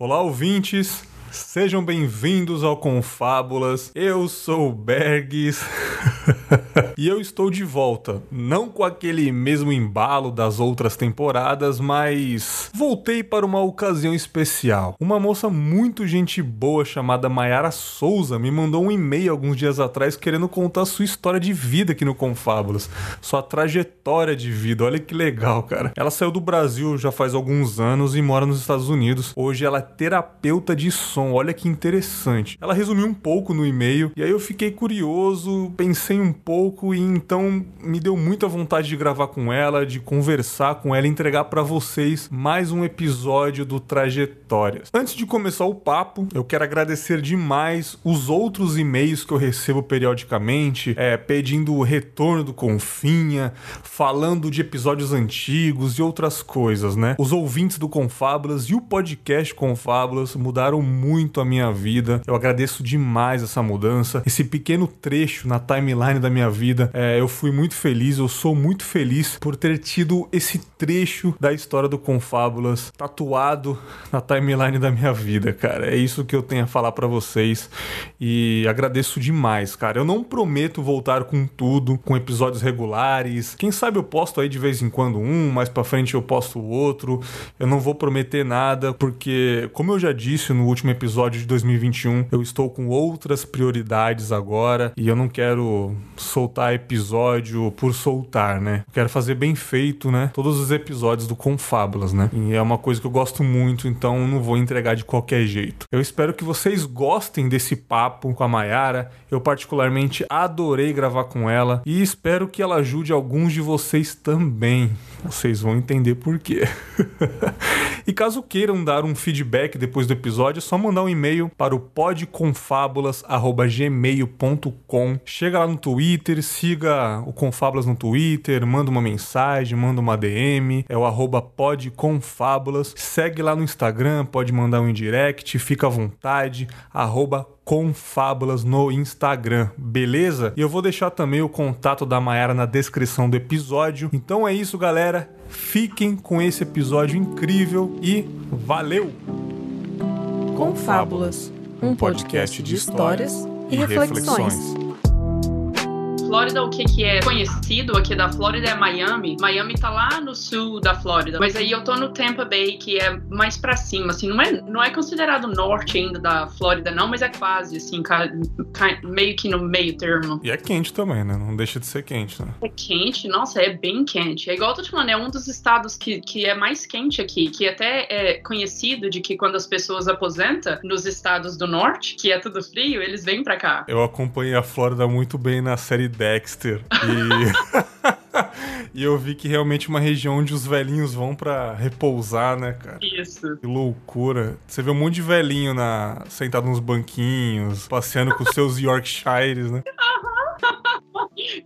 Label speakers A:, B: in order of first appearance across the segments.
A: Olá, ouvintes! Sejam bem-vindos ao Confábulas. Eu sou o Bergs e eu estou de volta. Não com aquele mesmo embalo das outras temporadas, mas voltei para uma ocasião especial. Uma moça muito gente boa chamada Mayara Souza me mandou um e-mail alguns dias atrás querendo contar sua história de vida aqui no Confábulas, sua trajetória de vida. Olha que legal, cara. Ela saiu do Brasil já faz alguns anos e mora nos Estados Unidos. Hoje ela é terapeuta de som. Olha que interessante. Ela resumiu um pouco no e-mail e aí eu fiquei curioso, pensei um pouco e então me deu muita vontade de gravar com ela, de conversar com ela e entregar para vocês mais um episódio do Trajetórias. Antes de começar o papo, eu quero agradecer demais os outros e-mails que eu recebo periodicamente, é, pedindo o retorno do Confinha, falando de episódios antigos e outras coisas, né? Os ouvintes do Confábulas e o podcast Confábulas mudaram muito a minha vida. Eu agradeço demais essa mudança, esse pequeno trecho na timeline da minha vida. É, eu fui muito feliz, eu sou muito feliz por ter tido esse trecho da história do Confábulas tatuado na timeline da minha vida, cara. É isso que eu tenho a falar para vocês e agradeço demais, cara. Eu não prometo voltar com tudo, com episódios regulares. Quem sabe eu posto aí de vez em quando um, mais para frente eu posto o outro. Eu não vou prometer nada porque, como eu já disse no último episódio de 2021. Eu estou com outras prioridades agora e eu não quero soltar episódio por soltar, né? Quero fazer bem feito, né? Todos os episódios do Confábulas, né? E é uma coisa que eu gosto muito, então não vou entregar de qualquer jeito. Eu espero que vocês gostem desse papo com a Mayara. Eu particularmente adorei gravar com ela e espero que ela ajude alguns de vocês também. Vocês vão entender por quê. e caso queiram dar um feedback depois do episódio, é só mandar um e-mail para o podconfabulas@gmail.com. Chega lá no Twitter, siga o Confábulas no Twitter, manda uma mensagem, manda uma DM, é o arroba podconfabulas. Segue lá no Instagram, pode mandar um indirect, fica à vontade, arroba Confábulas no Instagram, beleza? E eu vou deixar também o contato da Mayara na descrição do episódio. Então é isso, galera. Fiquem com esse episódio incrível e valeu!
B: Confábulas, um podcast de histórias e reflexões.
C: Flórida, o que, que é conhecido aqui da Flórida é Miami. Miami tá lá no sul da Flórida. Mas aí eu tô no Tampa Bay, que é mais para cima, assim, não é, não é considerado norte ainda da Flórida, não, mas é quase, assim, meio que no meio termo.
A: E é quente também, né? Não deixa de ser quente, né?
C: É quente, nossa, é bem quente. É igual eu tô te falando, é um dos estados que, que é mais quente aqui, que até é conhecido de que quando as pessoas aposentam nos estados do norte, que é tudo frio, eles vêm para cá.
A: Eu acompanhei a Flórida muito bem na série Dexter. E... e eu vi que realmente é uma região onde os velhinhos vão para repousar, né, cara?
C: Isso.
A: Que loucura. Você vê um monte de velhinho na... sentado nos banquinhos, passeando com seus Yorkshires, né?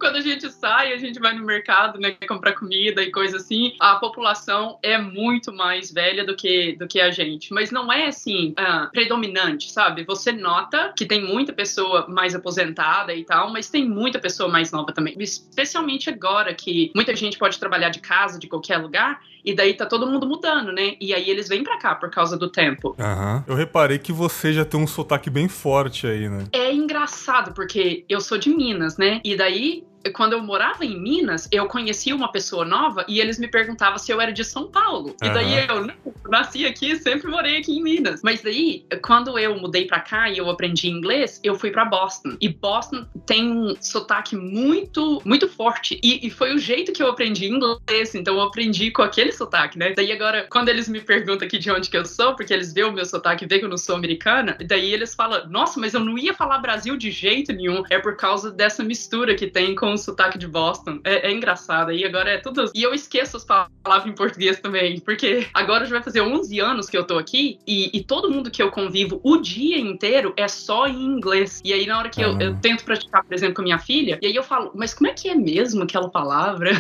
C: quando a gente sai, a gente vai no mercado, né, comprar comida e coisa assim, a população é muito mais velha do que, do que a gente. Mas não é assim, uh, predominante, sabe? Você nota que tem muita pessoa mais aposentada e tal, mas tem muita pessoa mais nova também. Especialmente agora que muita gente pode trabalhar de casa, de qualquer lugar, e daí tá todo mundo mudando, né? E aí eles vêm pra cá por causa do tempo.
A: Aham. Uhum. Eu reparei que você já tem um sotaque bem forte aí, né?
C: É engraçado, porque eu sou de Minas, né? E daí quando eu morava em Minas, eu conhecia uma pessoa nova e eles me perguntavam se eu era de São Paulo. Uhum. E daí eu, não, nasci aqui, sempre morei aqui em Minas. Mas daí, quando eu mudei para cá e eu aprendi inglês, eu fui para Boston. E Boston tem um sotaque muito, muito forte. E, e, foi o jeito que eu aprendi inglês. Então eu aprendi com aquele sotaque, né? Daí agora, quando eles me perguntam aqui de onde que eu sou, porque eles veem o meu sotaque e veem que eu não sou americana, daí eles falam, nossa, mas eu não ia falar Brasil de jeito nenhum. É por causa dessa mistura que tem com o sotaque de Boston. É, é engraçado. E agora é tudo. E eu esqueço as palavras em português também, porque agora já vai fazer 11 anos que eu tô aqui e, e todo mundo que eu convivo o dia inteiro é só em inglês. E aí, na hora que eu, eu, tento praticar, por exemplo, com a minha filha, e aí eu falo, mas como é que é mesmo aquela palavra?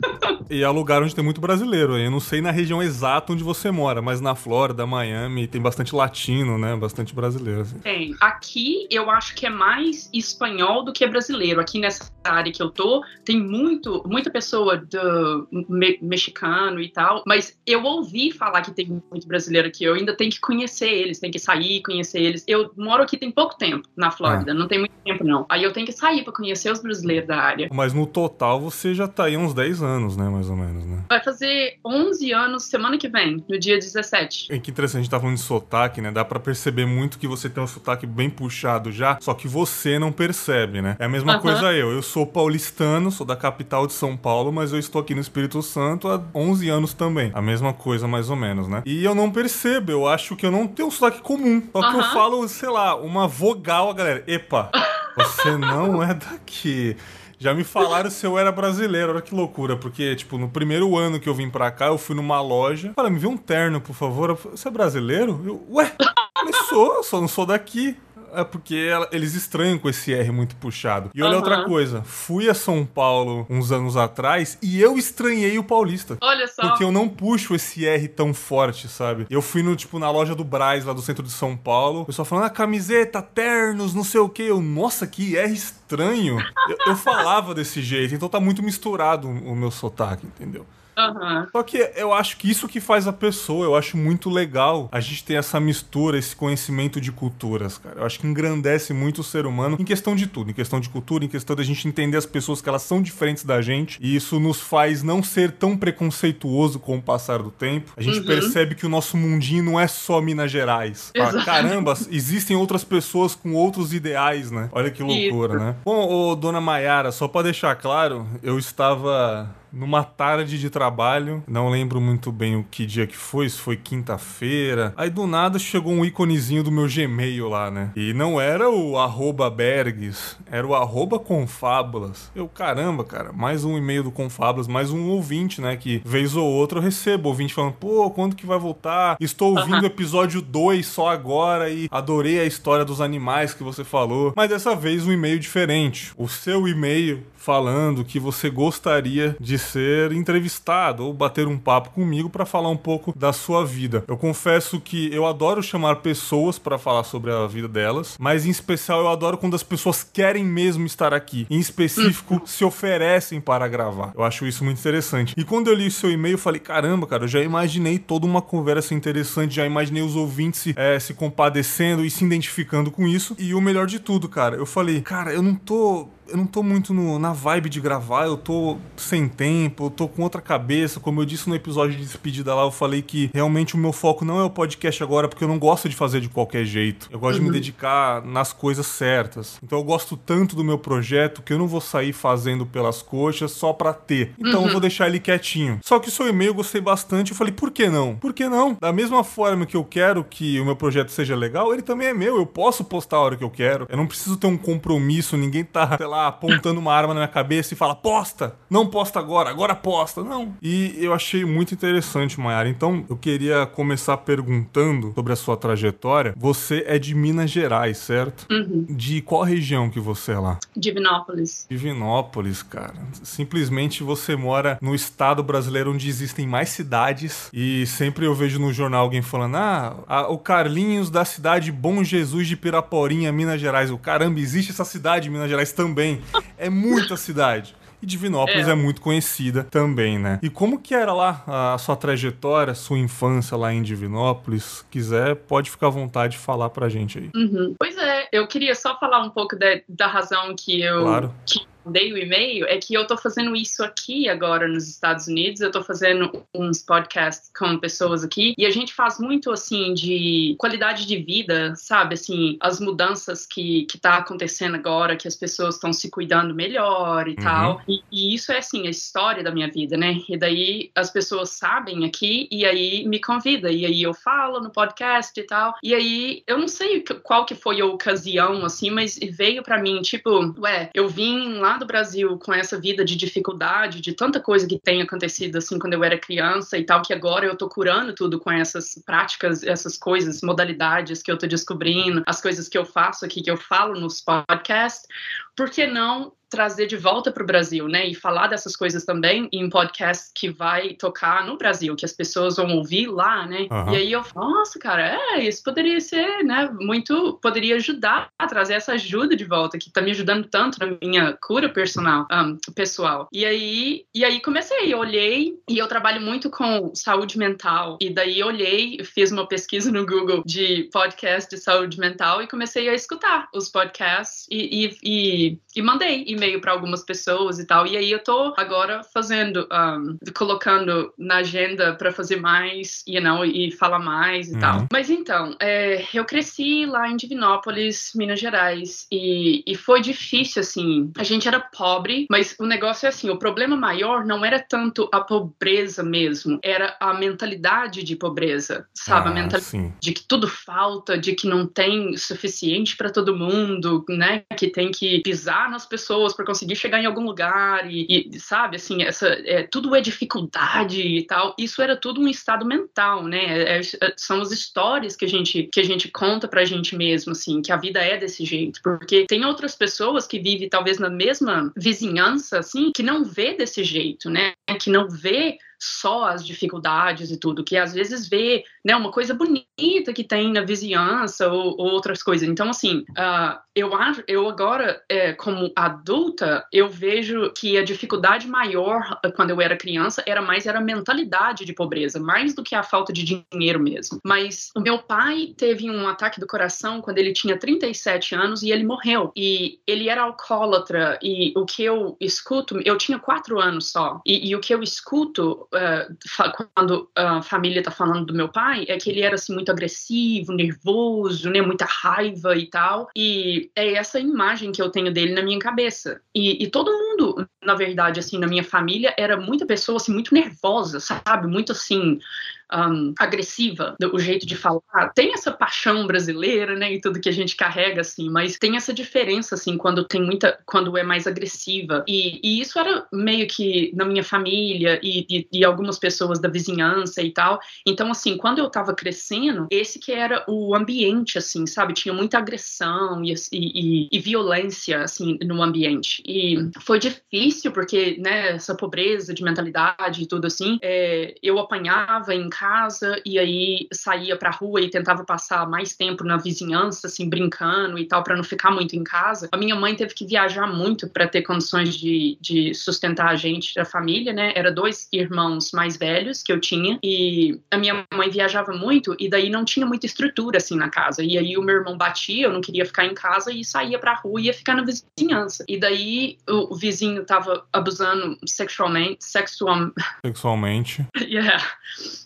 A: e é um lugar onde tem muito brasileiro. Eu não sei na região exata onde você mora, mas na Flórida, Miami, tem bastante latino, né? Bastante brasileiro. Assim.
C: Tem. Aqui eu acho que é mais espanhol do que brasileiro, aqui nessa área que eu tô, tem muito, muita pessoa do me, mexicano e tal, mas eu ouvi falar que tem muito brasileiro aqui, eu ainda tenho que conhecer eles, tenho que sair, conhecer eles. Eu moro aqui tem pouco tempo, na Flórida, ah. não tem muito tempo não. Aí eu tenho que sair para conhecer os brasileiros da área.
A: Mas no total você já tá aí uns 10 anos, né, mais ou menos, né?
C: Vai fazer 11 anos semana que vem, no dia 17.
A: É que interessante, a gente tá falando de sotaque, né? Dá para perceber muito que você tem um sotaque bem puxado já, só que você não percebe, né? É a mesma uh -huh. coisa eu. Eu sou paulistano, sou da capital de São Paulo, mas eu estou aqui no Espírito Santo há 11 anos também. A mesma coisa, mais ou menos, né? E eu não percebo, eu acho que eu não tenho um sotaque comum. Só que uh -huh. eu falo, sei lá, uma vogal, a galera. Epa, você não é daqui. Já me falaram se eu era brasileiro, olha que loucura, porque, tipo, no primeiro ano que eu vim pra cá, eu fui numa loja. Fala, me vê um terno, por favor. Você é brasileiro? Eu, ué, eu sou, só não sou daqui é porque eles estranham com esse R muito puxado. E olha uhum. outra coisa, fui a São Paulo uns anos atrás e eu estranhei o paulista.
C: Olha só.
A: Porque eu não puxo esse R tão forte, sabe? Eu fui no, tipo, na loja do Braz, lá do centro de São Paulo, o pessoal falando, ah, camiseta, ternos, não sei o que. Eu, nossa, que R estranho. eu, eu falava desse jeito, então tá muito misturado o meu sotaque, entendeu?
C: Uhum.
A: Só que eu acho que isso que faz a pessoa, eu acho muito legal a gente ter essa mistura, esse conhecimento de culturas, cara. Eu acho que engrandece muito o ser humano em questão de tudo, em questão de cultura, em questão da gente entender as pessoas que elas são diferentes da gente. E isso nos faz não ser tão preconceituoso com o passar do tempo. A gente uhum. percebe que o nosso mundinho não é só Minas Gerais. Fala, Caramba, existem outras pessoas com outros ideais, né? Olha que loucura, isso. né? Bom, ô, dona Maiara, só para deixar claro, eu estava numa tarde de trabalho, não lembro muito bem o que dia que foi, se foi quinta-feira. Aí do nada chegou um íconezinho do meu Gmail lá, né? E não era o arroba Bergs, era o arroba Confábulas. Eu, caramba, cara, mais um e-mail do Confábulas, mais um ouvinte, né? Que vez ou outra eu recebo ouvinte falando, pô, quando que vai voltar? Estou ouvindo o episódio 2 só agora e adorei a história dos animais que você falou. Mas dessa vez um e-mail diferente. O seu e-mail falando que você gostaria de ser entrevistado ou bater um papo comigo para falar um pouco da sua vida. Eu confesso que eu adoro chamar pessoas para falar sobre a vida delas, mas em especial eu adoro quando as pessoas querem mesmo estar aqui. Em específico, uhum. se oferecem para gravar. Eu acho isso muito interessante. E quando eu li o seu e-mail, eu falei: caramba, cara, eu já imaginei toda uma conversa interessante, já imaginei os ouvintes se, é, se compadecendo e se identificando com isso. E o melhor de tudo, cara, eu falei: cara, eu não tô eu não tô muito no, na vibe de gravar, eu tô sem tempo, eu tô com outra cabeça. Como eu disse no episódio de despedida lá, eu falei que realmente o meu foco não é o podcast agora, porque eu não gosto de fazer de qualquer jeito. Eu gosto uhum. de me uhum. dedicar nas coisas certas. Então eu gosto tanto do meu projeto que eu não vou sair fazendo pelas coxas só pra ter. Então uhum. eu vou deixar ele quietinho. Só que o seu e-mail eu gostei bastante. Eu falei, por que não? Por que não? Da mesma forma que eu quero que o meu projeto seja legal, ele também é meu. Eu posso postar a hora que eu quero. Eu não preciso ter um compromisso, ninguém tá, sei lá, lá apontando uma arma na minha cabeça e fala: posta! Não posta agora, agora posta! Não. E eu achei muito interessante, Mayara. Então eu queria começar perguntando sobre a sua trajetória. Você é de Minas Gerais, certo?
C: Uhum.
A: De qual região que você é lá?
C: Divinópolis.
A: Divinópolis, cara. Simplesmente você mora no estado brasileiro onde existem mais cidades e sempre eu vejo no jornal alguém falando: ah, a, o Carlinhos da cidade Bom Jesus de Piraporinha, Minas Gerais. O caramba, existe essa cidade em Minas Gerais também também. É muita cidade. E Divinópolis é. é. muito conhecida também, né? E como que era lá a sua trajetória, sua infância lá em Divinópolis? Quiser, pode ficar à vontade de falar pra gente aí.
C: Uhum. Pois é, eu queria só falar um pouco de, da razão que eu...
A: Claro.
C: Que mandei o e-mail é que eu tô fazendo isso aqui agora nos Estados Unidos. Eu tô fazendo uns podcasts com pessoas aqui e a gente faz muito assim de qualidade de vida, sabe? Assim, as mudanças que, que tá acontecendo agora, que as pessoas estão se cuidando melhor e uhum. tal. E, e, isso é assim, a história da minha vida, né? E daí as pessoas sabem aqui e aí me convida e aí eu falo no podcast e tal. E aí eu não sei qual que foi a ocasião assim, mas veio para mim tipo, ué, eu vim lá do Brasil com essa vida de dificuldade, de tanta coisa que tem acontecido assim quando eu era criança e tal, que agora eu tô curando tudo com essas práticas, essas coisas, modalidades que eu tô descobrindo, as coisas que eu faço aqui, que eu falo nos podcasts. Por que não trazer de volta para o Brasil, né? E falar dessas coisas também em podcast que vai tocar no Brasil, que as pessoas vão ouvir lá, né? Uhum. E aí eu, nossa, cara, é, isso poderia ser, né? Muito, poderia ajudar a trazer essa ajuda de volta, que tá me ajudando tanto na minha cura personal, um, pessoal. E aí, e aí comecei, olhei, e eu trabalho muito com saúde mental, e daí olhei, fiz uma pesquisa no Google de podcast de saúde mental e comecei a escutar os podcasts e, e, e, e mandei e-mail para algumas pessoas e tal. E aí eu tô agora fazendo, um, colocando na agenda para fazer mais, you know, e falar mais e uhum. tal. Mas então, é, eu cresci lá em Divinópolis, Minas Gerais, e, e foi difícil, assim. A gente era pobre, mas o negócio é assim: o problema maior não era tanto a pobreza mesmo, era a mentalidade de pobreza, sabe? Ah, a mentalidade sim. de que tudo falta, de que não tem suficiente para todo mundo, né? Que tem que pisar nas pessoas para conseguir chegar em algum lugar e, e sabe, assim, essa, é, tudo é dificuldade e tal. Isso era tudo um estado mental, né? É, é, é, são as histórias que a gente que a gente conta pra gente mesmo, assim, que a vida é desse jeito. Porque tem outras pessoas que vivem talvez na mesma vizinhança, assim, que não vê desse jeito, né? Que não vê só as dificuldades e tudo, que às vezes vê né, uma coisa bonita que tem na vizinhança ou, ou outras coisas. Então, assim, uh, eu acho, eu agora, é, como adulta, eu vejo que a dificuldade maior ah, quando eu era criança era mais era a mentalidade de pobreza, mais do que a falta de dinheiro mesmo. Mas o meu pai teve um ataque do coração quando ele tinha 37 anos e ele morreu. E ele era alcoólatra e o que eu escuto, eu tinha quatro anos só, e, e o que eu escuto uh, quando a família tá falando do meu pai, é que ele era assim muito agressivo, nervoso, né, muita raiva e tal. E é essa imagem que eu tenho dele na minha cabeça. E, e todo mundo, na verdade, assim, na minha família era muita pessoa assim muito nervosa, sabe? Muito assim, um, agressiva, o jeito de falar. Tem essa paixão brasileira, né, e tudo que a gente carrega, assim, mas tem essa diferença, assim, quando tem muita, quando é mais agressiva. E, e isso era meio que na minha família e, e, e, algumas pessoas da vizinhança e tal. Então, assim, quando eu tava crescendo, esse que era o ambiente, assim, sabe? Tinha muita agressão e, e, e violência, assim, no ambiente. E foi difícil, porque, né, essa pobreza de mentalidade e tudo assim, é, eu apanhava em casa e aí saía pra rua e tentava passar mais tempo na vizinhança, assim, brincando e tal, para não ficar muito em casa. A minha mãe teve que viajar muito para ter condições de, de sustentar a gente, a família, né? Era dois irmãos mais velhos que eu tinha e a minha mãe viajava muito e daí não tinha muita estrutura, assim, na casa. E aí o meu irmão batia, eu não queria ficar em casa e saía pra rua e ia ficar na vizinhança. E daí o, o vizinho tava abusando sexualmente, sexual...
A: sexualmente.
C: yeah.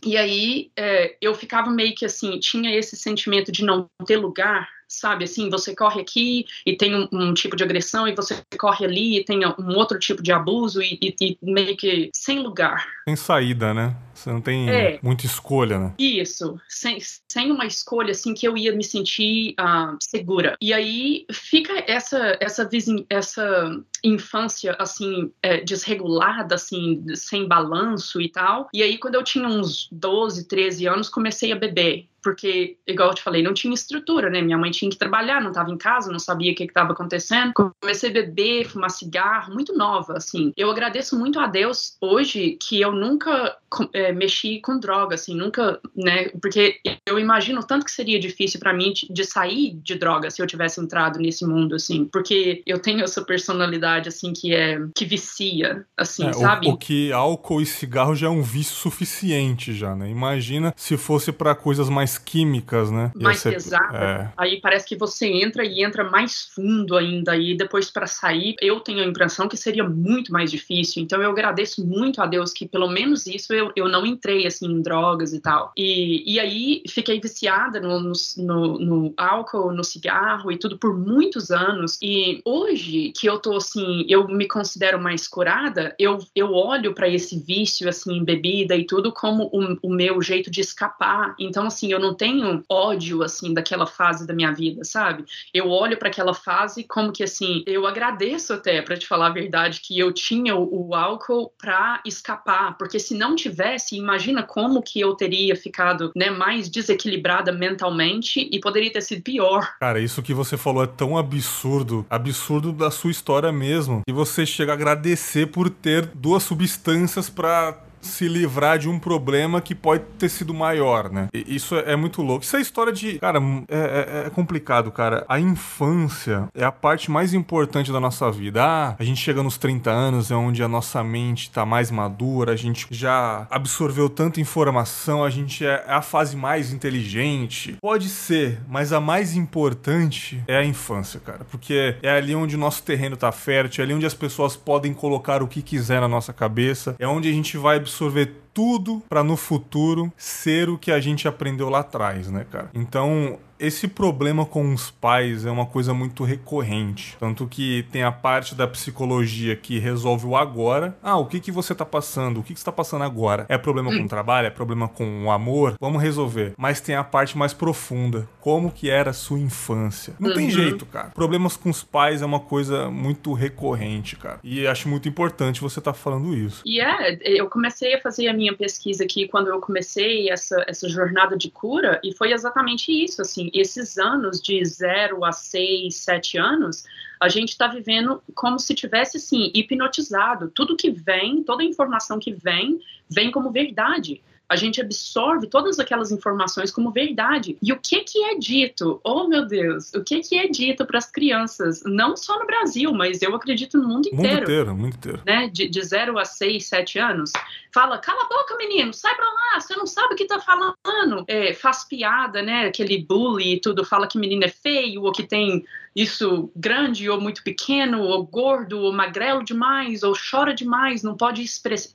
C: E aí é, eu ficava meio que assim, tinha esse sentimento de não ter lugar sabe? Assim, você corre aqui e tem um, um, tipo de agressão, e você corre ali e tem um outro tipo de abuso, e, e, e meio que sem lugar.
A: Sem saída, né? Você não tem é, muita escolha, né?
C: Isso, sem, sem uma escolha, assim, que eu ia me sentir uh, segura. E aí fica essa, essa, essa infância, assim, é, desregulada, assim, sem balanço e tal. E aí, quando eu tinha uns 12, 13 anos, comecei a beber porque, igual eu te falei, não tinha estrutura, né? Minha mãe tinha que trabalhar, não estava em casa, não sabia o que estava acontecendo. Comecei a beber, fumar cigarro, muito nova, assim. Eu agradeço muito a Deus hoje que eu nunca é, mexi com droga, assim, nunca, né? Porque eu imagino tanto que seria difícil para mim de sair de droga se eu tivesse entrado nesse mundo, assim, porque eu tenho essa personalidade, assim, que é que vicia, assim, é, sabe?
A: O, o, que álcool e cigarro já é um vício suficiente, já, né? Imagina se fosse para coisas mais químicas, né?
C: Mais ser, pesada. É... Aí parece que você entra e entra mais fundo ainda, e depois para sair, eu tenho a impressão que seria muito mais difícil. Então eu agradeço muito a Deus que pelo menos isso eu, eu não entrei assim em drogas e tal. E, e aí fiquei viciada no, no, no, álcool, no cigarro e tudo por muitos anos. E hoje que eu tô assim, eu me considero mais curada, eu, eu olho para esse vício assim em bebida e tudo como o, o meu jeito de escapar. Então assim, eu eu não tenho ódio, assim, daquela fase da minha vida, sabe? Eu olho para aquela fase como que, assim, eu agradeço até, para te falar a verdade, que eu tinha o, álcool para escapar, porque se não tivesse, imagina como que eu teria ficado, né, mais desequilibrada mentalmente e poderia ter sido pior.
A: Cara, isso que você falou é tão absurdo, absurdo da sua história mesmo, que você chega a agradecer por ter duas substâncias para se livrar de um problema que pode ter sido maior, né? E isso é, muito louco. Isso é história de. Cara, é, é, é, complicado, cara. A infância é a parte mais importante da nossa vida. Ah, a gente chega nos 30 anos, é onde a nossa mente tá mais madura, a gente já absorveu tanta informação, a gente é, é a fase mais inteligente. Pode ser, mas a mais importante é a infância, cara. Porque é ali onde o nosso terreno tá fértil, é ali onde as pessoas podem colocar o que quiser na nossa cabeça, é onde a gente vai absorver tudo para no futuro ser o que a gente aprendeu lá atrás, né, cara? Então, esse problema com os pais é uma coisa muito recorrente. Tanto que tem a parte da psicologia que resolve o agora. Ah, o que, que você tá passando? O que, que você tá passando agora? É problema com o trabalho? É problema com o amor? Vamos resolver. Mas tem a parte mais profunda. Como que era a sua infância? Não uhum. tem jeito, cara. Problemas com os pais é uma coisa muito recorrente, cara. E acho muito importante você estar tá falando isso.
C: E yeah, é, eu comecei a fazer a minha pesquisa aqui quando eu comecei essa, essa jornada de cura e foi exatamente isso, assim, esses anos de 0 a 6, 7 anos, a gente está vivendo como se tivesse, assim, hipnotizado. Tudo que vem, toda informação que vem, vem como verdade a gente absorve todas aquelas informações como verdade. E o que que é dito? Oh, meu Deus, o que que é dito para as crianças, não só no Brasil, mas eu acredito no mundo inteiro.
A: Mundo inteiro, mundo inteiro.
C: Né? De, de 0 a 6, 7 anos. Fala, cala a boca, menino, sai pra lá, você não sabe o que tá falando. É, faz piada, né? Aquele bully e tudo, fala que menino é feio, ou que tem isso grande ou muito pequeno, ou gordo ou magrelo demais, ou chora demais, não pode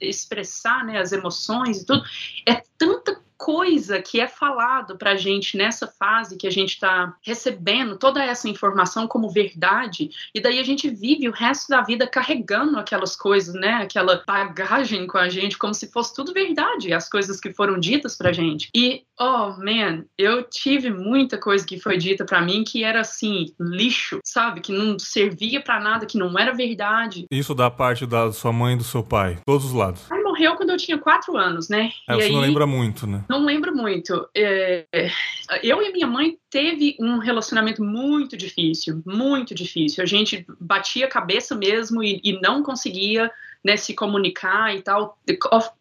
C: expressar né, as emoções e tudo. É tanta coisa que é falado para a gente nessa fase que a gente está recebendo toda essa informação como verdade, e daí a gente vive o resto da vida carregando aquelas coisas, né? Aquela bagagem com a gente, como se fosse tudo verdade, as coisas que foram ditas pra gente. E, oh, man, eu tive muita coisa que foi dita para mim que era assim, lixo, sabe? Que não servia para nada, que não era verdade.
A: Isso da parte da sua mãe e do seu pai, todos os lados.
C: Ai, morreu quando eu tinha quatro anos, né?
A: É, e você aí, não lembra muito, né?
C: Não lembro muito. É, eu e minha mãe teve um relacionamento muito difícil, muito difícil. A gente batia a cabeça mesmo e, e não conseguia né, se comunicar e tal.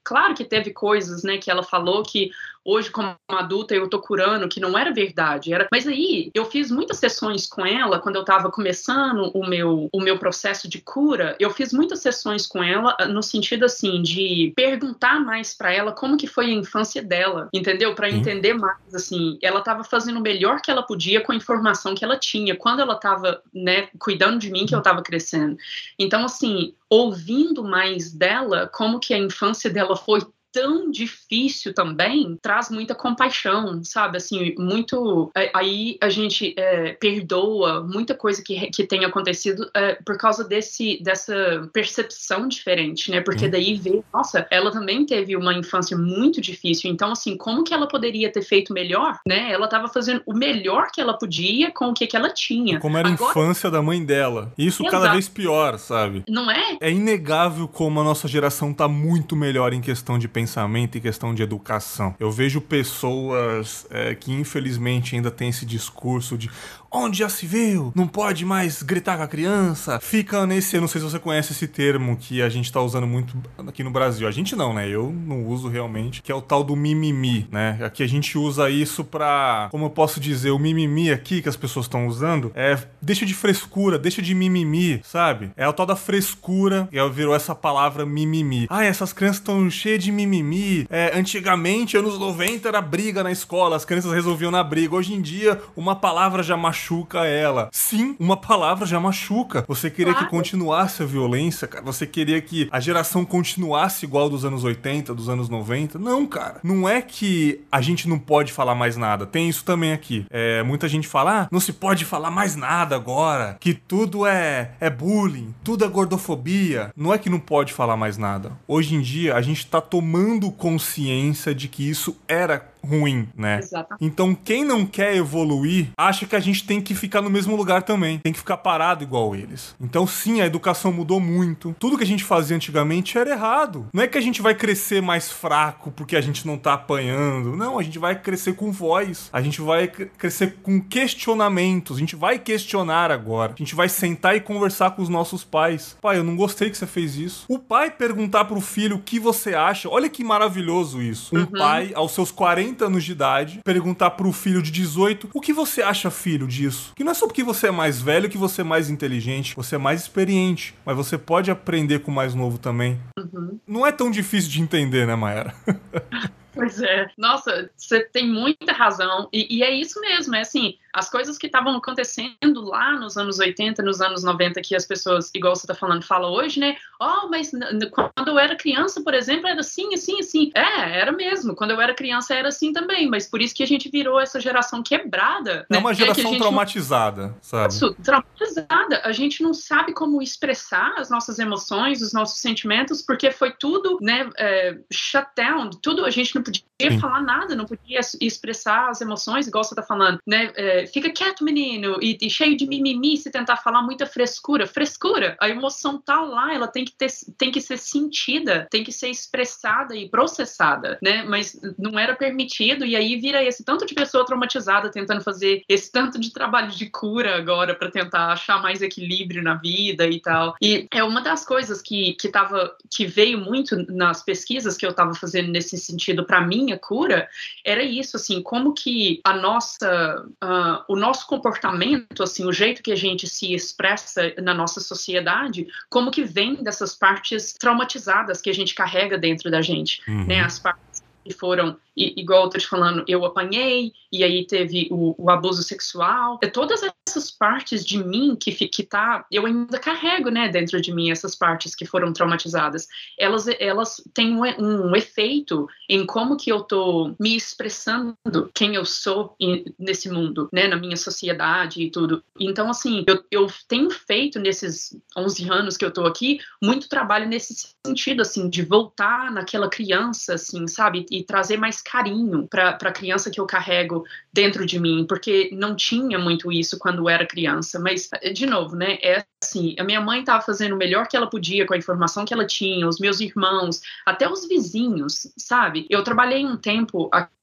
C: Claro que teve coisas, né, que ela falou que hoje como adulta eu tô curando, que não era verdade, era, mas aí eu fiz muitas sessões com ela quando eu tava começando o meu o meu processo de cura, eu fiz muitas sessões com ela no sentido assim de perguntar mais para ela como que foi a infância dela, entendeu? Para entender mais assim, ela tava fazendo o melhor que ela podia com a informação que ela tinha quando ela tava, né, cuidando de mim que eu tava crescendo. Então assim, ouvindo mais dela, como que a infância dela foi tão difícil também traz muita compaixão, sabe? Assim, muito. É, aí a gente é, perdoa muita coisa que, que tem acontecido é, por causa desse, dessa percepção diferente, né? Porque uhum. daí vê, nossa, ela também teve uma infância muito difícil. Então, assim, como que ela poderia ter feito melhor, né? Ela estava fazendo o melhor que ela podia com o que, que ela tinha.
A: Como era Agora... a infância da mãe dela. Isso Exato. cada vez pior, sabe?
C: Não é?
A: É inegável como a nossa geração tá muito melhor em questão de pensar pensamento e questão de educação. Eu vejo pessoas é, que infelizmente ainda têm esse discurso de onde já se viu, não pode mais gritar com a criança. Fica nesse, eu não sei se você conhece esse termo que a gente tá usando muito aqui no Brasil. A gente não, né? Eu não uso realmente, que é o tal do mimimi, né? Aqui a gente usa isso pra, como eu posso dizer, o mimimi aqui que as pessoas estão usando é deixa de frescura, deixa de mimimi, sabe? É o tal da frescura, e virou essa palavra mimimi. Ah, essas crianças estão cheias de mimimi. É, antigamente, anos 90, era briga na escola, as crianças resolviam na briga. Hoje em dia, uma palavra já machuca machuca ela. Sim, uma palavra já machuca. Você queria claro. que continuasse a violência, cara. Você queria que a geração continuasse igual dos anos 80, dos anos 90. Não, cara. Não é que a gente não pode falar mais nada. Tem isso também aqui. É, muita gente fala, ah, não se pode falar mais nada agora. Que tudo é, é bullying, tudo é gordofobia. Não é que não pode falar mais nada. Hoje em dia, a gente tá tomando consciência de que isso era ruim, né?
C: Exato.
A: Então, quem não quer evoluir, acha que a gente tem que ficar no mesmo lugar também. Tem que ficar parado igual eles. Então, sim, a educação mudou muito. Tudo que a gente fazia antigamente era errado. Não é que a gente vai crescer mais fraco porque a gente não tá apanhando. Não, a gente vai crescer com voz. A gente vai crescer com questionamentos. A gente vai questionar agora. A gente vai sentar e conversar com os nossos pais. Pai, eu não gostei que você fez isso. O pai perguntar pro filho o que você acha. Olha que maravilhoso isso. Um
C: Uhum.
A: pai, aos seus 40 anos de idade, perguntar pro filho de 18 o que você acha, filho, disso. Que não é só porque você é mais velho que você é mais inteligente, você é mais experiente, mas você pode aprender com o mais novo também.
C: Uhum.
A: Não é tão difícil de entender, né, Mayara?
C: Pois é. Nossa, você tem muita razão. E, e é isso mesmo, é assim, as coisas que estavam acontecendo lá nos anos 80, nos anos 90, que as pessoas, igual você tá falando, falam hoje, né? Oh, mas quando eu era criança, por exemplo, era assim, assim, assim. É, era mesmo. Quando eu era criança era assim também, mas por isso que a gente virou essa geração quebrada.
A: É
C: né?
A: uma
C: a
A: geração
C: não
A: traumatizada, sabe?
C: isso, traumatizada. A gente não sabe como expressar as nossas emoções, os nossos sentimentos, porque foi tudo, né, é, shut down. Tudo, a gente não podia
A: Sim.
C: falar nada, não podia es- expressar as emoções, igual você tá falando, né? é, fica quieto, menino, e, e cheio de mimimi se tentar falar muita frescura. Frescura, a emoção tá lá, ela tem que, ter, tem que ser sentida, tem que ser expressada e processada, né? Mas não era permitido, e aí vira esse tanto de pessoa traumatizada tentando fazer esse tanto de trabalho de cura agora para tentar achar mais equilíbrio na vida e tal. E é uma das coisas que, que, tava, que veio muito nas pesquisas que eu estava fazendo nesse sentido para minha cura, era isso, assim, como que a nossa, ah, o nosso comportamento, assim, o jeito que a gente se expressa na nossa sociedade, como que vem dessas partes traumatizadas que a gente carrega dentro da gente,
A: Uhum.
C: né? As partes que foram, i- igual eu tô te falando, eu apanhei, e aí teve o, o abuso sexual. É todas essas partes de mim que, que tá, eu ainda carrego, né, dentro de mim, essas partes que foram traumatizadas. Elas, elas têm um, e- um efeito em como que eu tô me expressando quem eu sou em- nesse mundo, né, na minha sociedade e tudo. Então, assim, eu, eu tenho feito nesses 11 anos que eu tô aqui, muito trabalho nesse sentido, assim, de voltar naquela criança, assim, sabe? E trazer mais carinho para a criança que eu carrego dentro de mim, porque não tinha muito isso quando era criança. Mas, de novo, né? É assim, a minha mãe estava fazendo o melhor que ela podia com a informação que ela tinha, os meus irmãos, até os vizinhos, sabe? Eu trabalhei um tempo aqui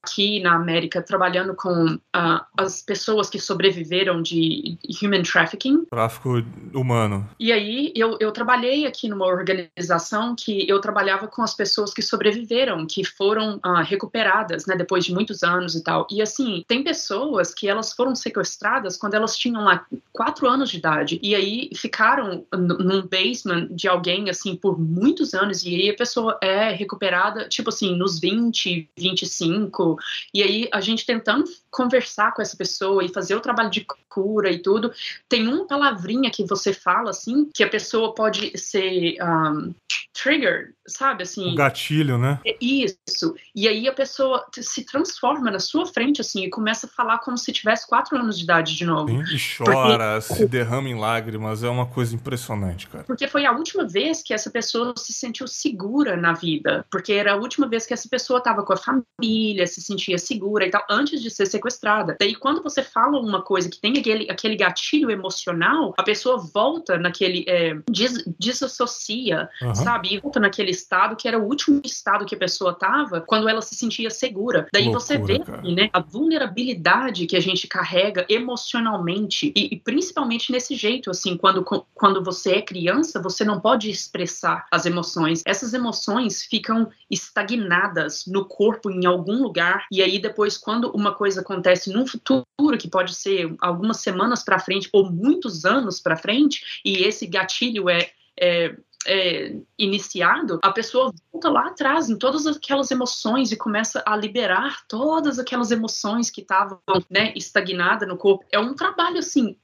C: na América trabalhando com ah, as pessoas que sobreviveram de human trafficking,
A: Tráfico humano.
C: e aí eu, eu trabalhei aqui numa organização que eu trabalhava com as pessoas que sobreviveram, que foram ah, recuperadas, né, depois de muitos anos e tal. E assim, tem pessoas que elas foram sequestradas quando elas tinham lá quatro anos de idade e aí ficaram num basement de alguém assim por muitos anos e aí a pessoa é recuperada, tipo assim, nos 20, 25 e aí a gente tentando conversar com essa pessoa e fazer o trabalho de cura e tudo, tem uma palavrinha que você fala assim que a pessoa pode ser um, triggered, sabe assim?
A: O gatilho, né?
C: É Isso. E aí a pessoa se transforma na sua frente, assim, e começa a falar como se tivesse quatro anos de idade de novo.
A: Sim, E chora, se derrama em lágrimas. É uma coisa impressionante, cara.
C: Porque foi a última vez que essa pessoa se sentiu segura na vida. Porque era a última vez que essa pessoa estava com a família, se sentia segura e tal, antes de ser sequestrada. Daí, quando você fala uma coisa que tem aquele, aquele gatilho emocional, a pessoa volta naquele. É, des, desassocia,
A: Aham.
C: sabe? E volta naquele estado que era o último estado que a pessoa estava quando ela se sentia segura. Daí você
A: Loucura,
C: vê
A: cara.
C: aqui, né, a vulnerabilidade que a gente carrega emocionalmente e, e principalmente nesse jeito, assim, quando, quando você é criança, você não pode expressar as emoções. Essas emoções ficam estagnadas no corpo em algum lugar e aí depois quando uma coisa acontece num futuro que pode ser algumas semanas para frente ou muitos anos para frente e esse gatilho é, é é, iniciado, a pessoa volta lá atrás em todas aquelas emoções e começa a liberar todas aquelas emoções que estavam né, estagnadas no corpo. É um trabalho assim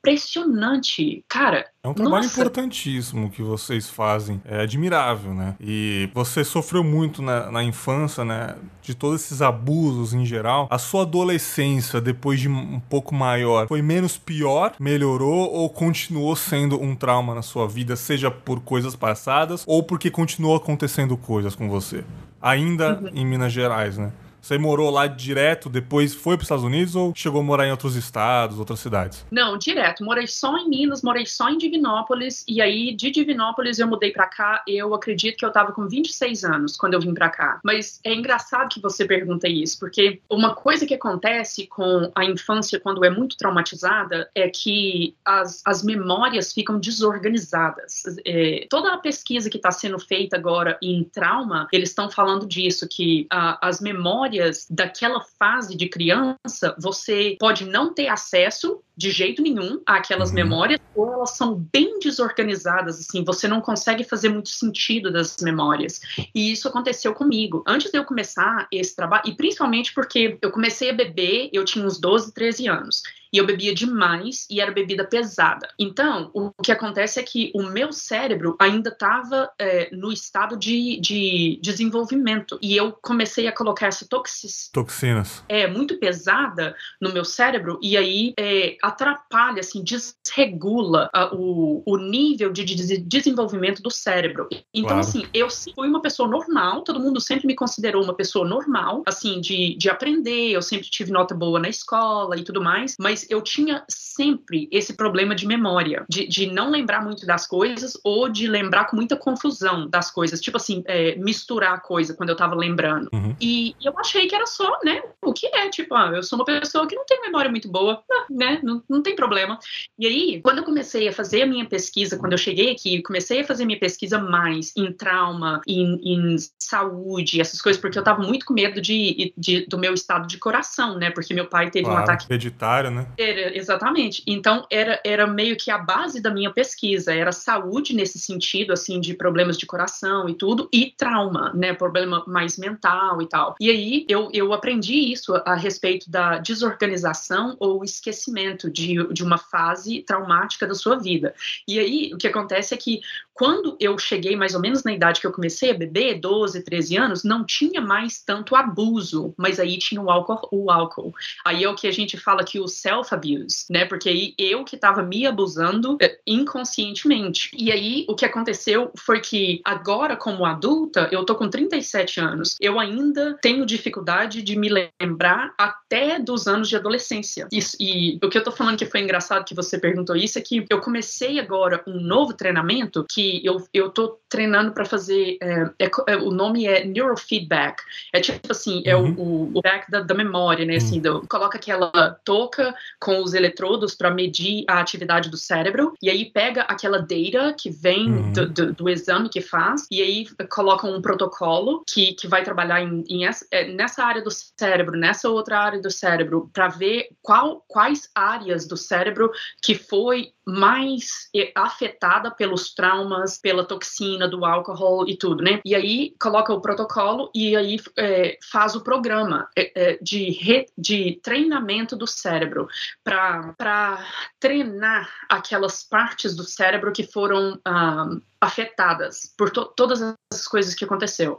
C: impressionante, cara.
A: É um trabalho
C: Nossa.
A: importantíssimo que vocês fazem. É admirável, né? E você sofreu muito na, na infância, né? De todos esses abusos em geral. A sua adolescência, depois de um pouco maior, foi menos pior? Melhorou ou continuou sendo um trauma na sua vida, seja por coisas passadas ou porque continuou acontecendo coisas com você? Ainda em Minas Gerais, né? Você morou lá direto, depois foi para os Estados Unidos ou chegou a morar em outros estados, outras cidades?
C: Não, direto. Morei só em Minas, morei só em Divinópolis e aí de Divinópolis eu mudei para cá. Eu acredito que eu tava com 26 anos quando eu vim para cá. Mas é engraçado que você pergunta isso, porque uma coisa que acontece com a infância quando é muito traumatizada é que as, as memórias ficam desorganizadas. É, toda a pesquisa que está sendo feita agora em trauma, eles estão falando disso, que uh, as memórias daquela fase de criança, você pode não ter acesso de jeito nenhum àquelas uhum. memórias, ou elas são bem desorganizadas, assim, você não consegue fazer muito sentido das memórias. E isso aconteceu comigo. Antes de eu começar esse trabalho, e principalmente porque eu comecei a beber, eu tinha uns 12, 13 anos e eu bebia demais e era bebida pesada. Então, o que acontece é que o meu cérebro ainda estava é, no estado de, de, desenvolvimento e eu comecei a colocar essa toxis,
A: toxinas
C: é muito pesada no meu cérebro e aí é, atrapalha, assim, desregula uh, o, o nível de, de, desenvolvimento do cérebro. Então, claro. assim, eu fui uma pessoa normal, todo mundo sempre me considerou uma pessoa normal, assim, de, de aprender, eu sempre tive nota boa na escola e tudo mais, mas mas eu tinha sempre esse problema de memória, de, de não lembrar muito das coisas ou de lembrar com muita confusão das coisas, tipo assim, é, misturar a coisa quando eu tava lembrando. Uhum. E, eu achei que era só, né, o que é, tipo, ah, eu sou uma pessoa que não tem memória muito boa, ah, né, não, não tem problema. E aí, quando eu comecei a fazer a minha pesquisa, quando eu cheguei aqui, comecei a fazer minha pesquisa mais em trauma, em, em saúde, essas coisas, porque eu tava muito com medo de, de, do meu estado de coração, né, porque meu pai teve
A: claro,
C: um ataque
A: hereditário, né?
C: Era, exatamente. Então, era, era meio que a base da minha pesquisa, era saúde nesse sentido, assim, de problemas de coração e tudo, e trauma, né, problema mais mental e tal. E aí, eu, eu aprendi isso a, a respeito da desorganização ou esquecimento de, de uma fase traumática da sua vida. E aí, o que acontece é que quando eu cheguei mais ou menos na idade que eu comecei a beber, 12, 13 anos, não tinha mais tanto abuso, mas aí tinha o álcool. O álcool. Aí é o que a gente fala que o self-abuse, né? Porque aí eu que estava me abusando é, inconscientemente. E aí o que aconteceu foi que agora, como adulta, eu tô com 37 anos, eu ainda tenho dificuldade de me lembrar até dos anos de adolescência. Isso, e o que eu tô falando que foi engraçado que você perguntou isso é que eu comecei agora um novo treinamento que eu, eu tô treinando para fazer. É, é, é, o nome é neurofeedback. É tipo assim, é uhum. o, o back da, da memória, né? Assim, uhum. do, coloca aquela touca com os eletrodos para medir a atividade do cérebro, e aí pega aquela data que vem uhum. do, do, do, exame que faz, e aí coloca um protocolo que, que vai trabalhar em, em essa, é, nessa área do cérebro, nessa outra área do cérebro, para ver qual, quais áreas do cérebro que foi mais é, afetada pelos traumas, pela toxina do álcool e tudo, né? E aí coloca o protocolo e aí é, faz o programa é, de, re, de treinamento do cérebro para treinar aquelas partes do cérebro que foram ah, afetadas por to todas as coisas que aconteceu.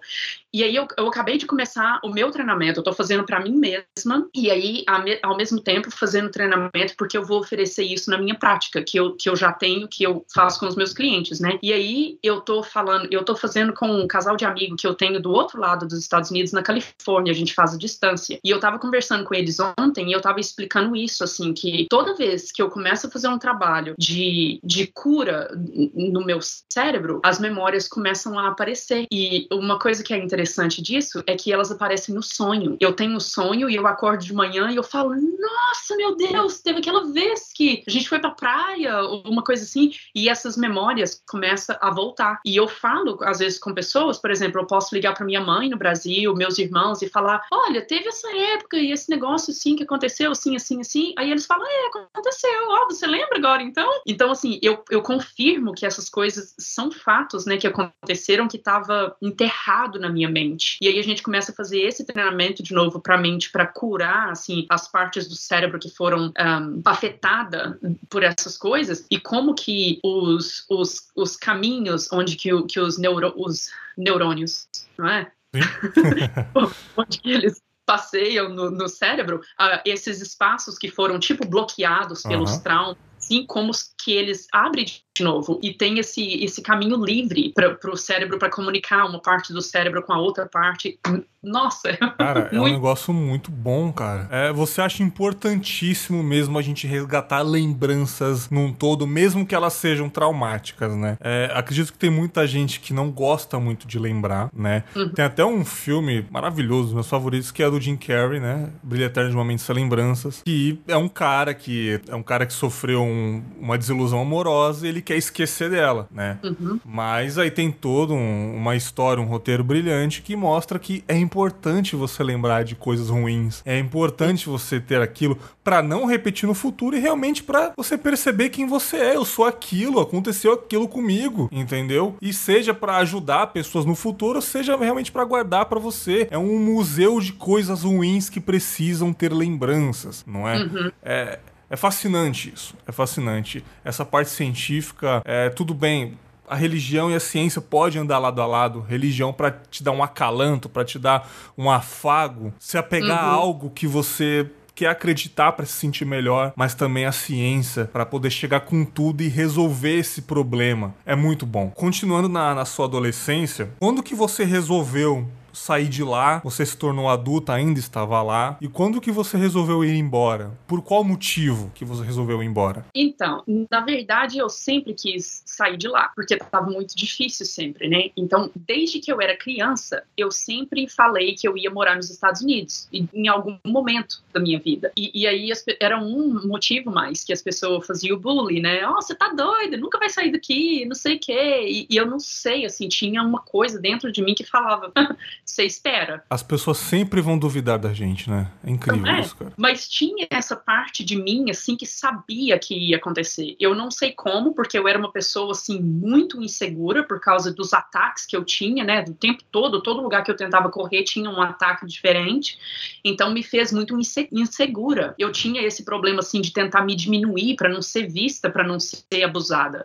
C: E aí eu, eu acabei de começar o meu treinamento, eu tô fazendo para mim mesma e aí ao mesmo tempo fazendo treinamento porque eu vou oferecer isso na minha prática, que eu, que eu já tenho, que eu faço com os meus clientes, né? E aí eu tô falando, eu tô fazendo com um casal de amigo que eu tenho do outro lado dos Estados Unidos, na Califórnia, a gente faz a distância. E eu tava conversando com eles ontem e eu tava explicando isso, assim, que toda vez que eu começo a fazer um trabalho de, de cura no meu cérebro, as memórias começam a aparecer. E uma coisa que é interessante disso é que elas aparecem no sonho. Eu tenho um sonho e eu acordo de manhã e eu falo: Nossa, meu Deus, teve aquela vez que a gente foi pra praia, ou uma coisa assim, e essas memórias começam a voltar. E eu falo, às vezes, com pessoas, por exemplo, eu posso ligar para minha mãe no Brasil, meus irmãos, e falar: Olha, teve essa época e esse negócio assim que aconteceu, assim, assim, assim. Aí eles falam: É, aconteceu, ó, você lembra agora então? Então, assim, eu, eu confirmo que essas coisas são fatos, né, que aconteceram, que estava enterrado na minha mente. E aí a gente começa a fazer esse treinamento de novo para a mente, para curar assim as partes do cérebro que foram um, afetadas por essas coisas e como que os, os, os caminhos onde que, que os, neuro, os neurônios, não é? onde que eles passeiam no, no cérebro, uh, esses espaços que foram tipo bloqueados pelos uhum. traumas assim como que eles abrem de novo e tem esse, esse caminho livre para o cérebro para comunicar uma parte do cérebro com a outra parte. Nossa!
A: Cara, é um negócio muito bom, cara. É, você acha importantíssimo mesmo a gente resgatar lembranças num todo, mesmo que elas sejam traumáticas, né? É, acredito que tem muita gente que não gosta muito de lembrar, né? Uhum. Tem até um filme maravilhoso, meus favoritos, que é do Jim Carrey, né? Brilha Eterno de Momentos Sem Lembranças, que é um cara que é um cara que sofreu um, uma desilusão amorosa e ele quer esquecer dela, né? Uhum. Mas aí tem todo um, uma história, um roteiro brilhante que mostra que é importante você lembrar de coisas ruins, é importante você ter aquilo para não repetir no futuro e realmente para você perceber quem você é. Eu sou aquilo, aconteceu aquilo comigo, entendeu? E seja para ajudar pessoas no futuro, seja realmente para guardar para você. É um museu de coisas ruins que precisam ter lembranças, não é? Uhum. É, é fascinante isso. É fascinante. Essa parte científica, é tudo bem. A religião e a ciência podem andar lado a lado. Religião para te dar um acalanto, para te dar um afago, se apegar uhum. a algo que você quer acreditar para se sentir melhor, mas também a ciência para poder chegar com tudo e resolver esse problema. É muito bom. Continuando na, na sua adolescência, quando que você resolveu sair de lá, você se tornou adulta, ainda estava lá. E quando que você resolveu ir embora? Por qual motivo que você resolveu ir embora?
C: Então, na verdade, eu sempre quis sair de lá, porque estava muito difícil sempre, né? Então, desde que eu era criança, eu sempre falei que eu ia morar nos Estados Unidos, em algum momento da minha vida. E, e aí era um motivo mais que as pessoas faziam bullying, né? Oh, você tá doida, nunca vai sair daqui, não sei o quê. E, e eu não sei, assim, tinha uma coisa dentro de mim que falava você espera.
A: As pessoas sempre vão duvidar da gente, né? É incrível é, isso, cara.
C: Mas tinha essa parte de mim, assim, que sabia que ia acontecer. Eu não sei como, porque eu era uma pessoa, assim, muito insegura por causa dos ataques que eu tinha, né? Do tempo todo, todo lugar que eu tentava correr tinha um ataque diferente. Então me fez muito insegura. Eu tinha esse problema, assim, de tentar me diminuir para não ser vista, para não ser abusada.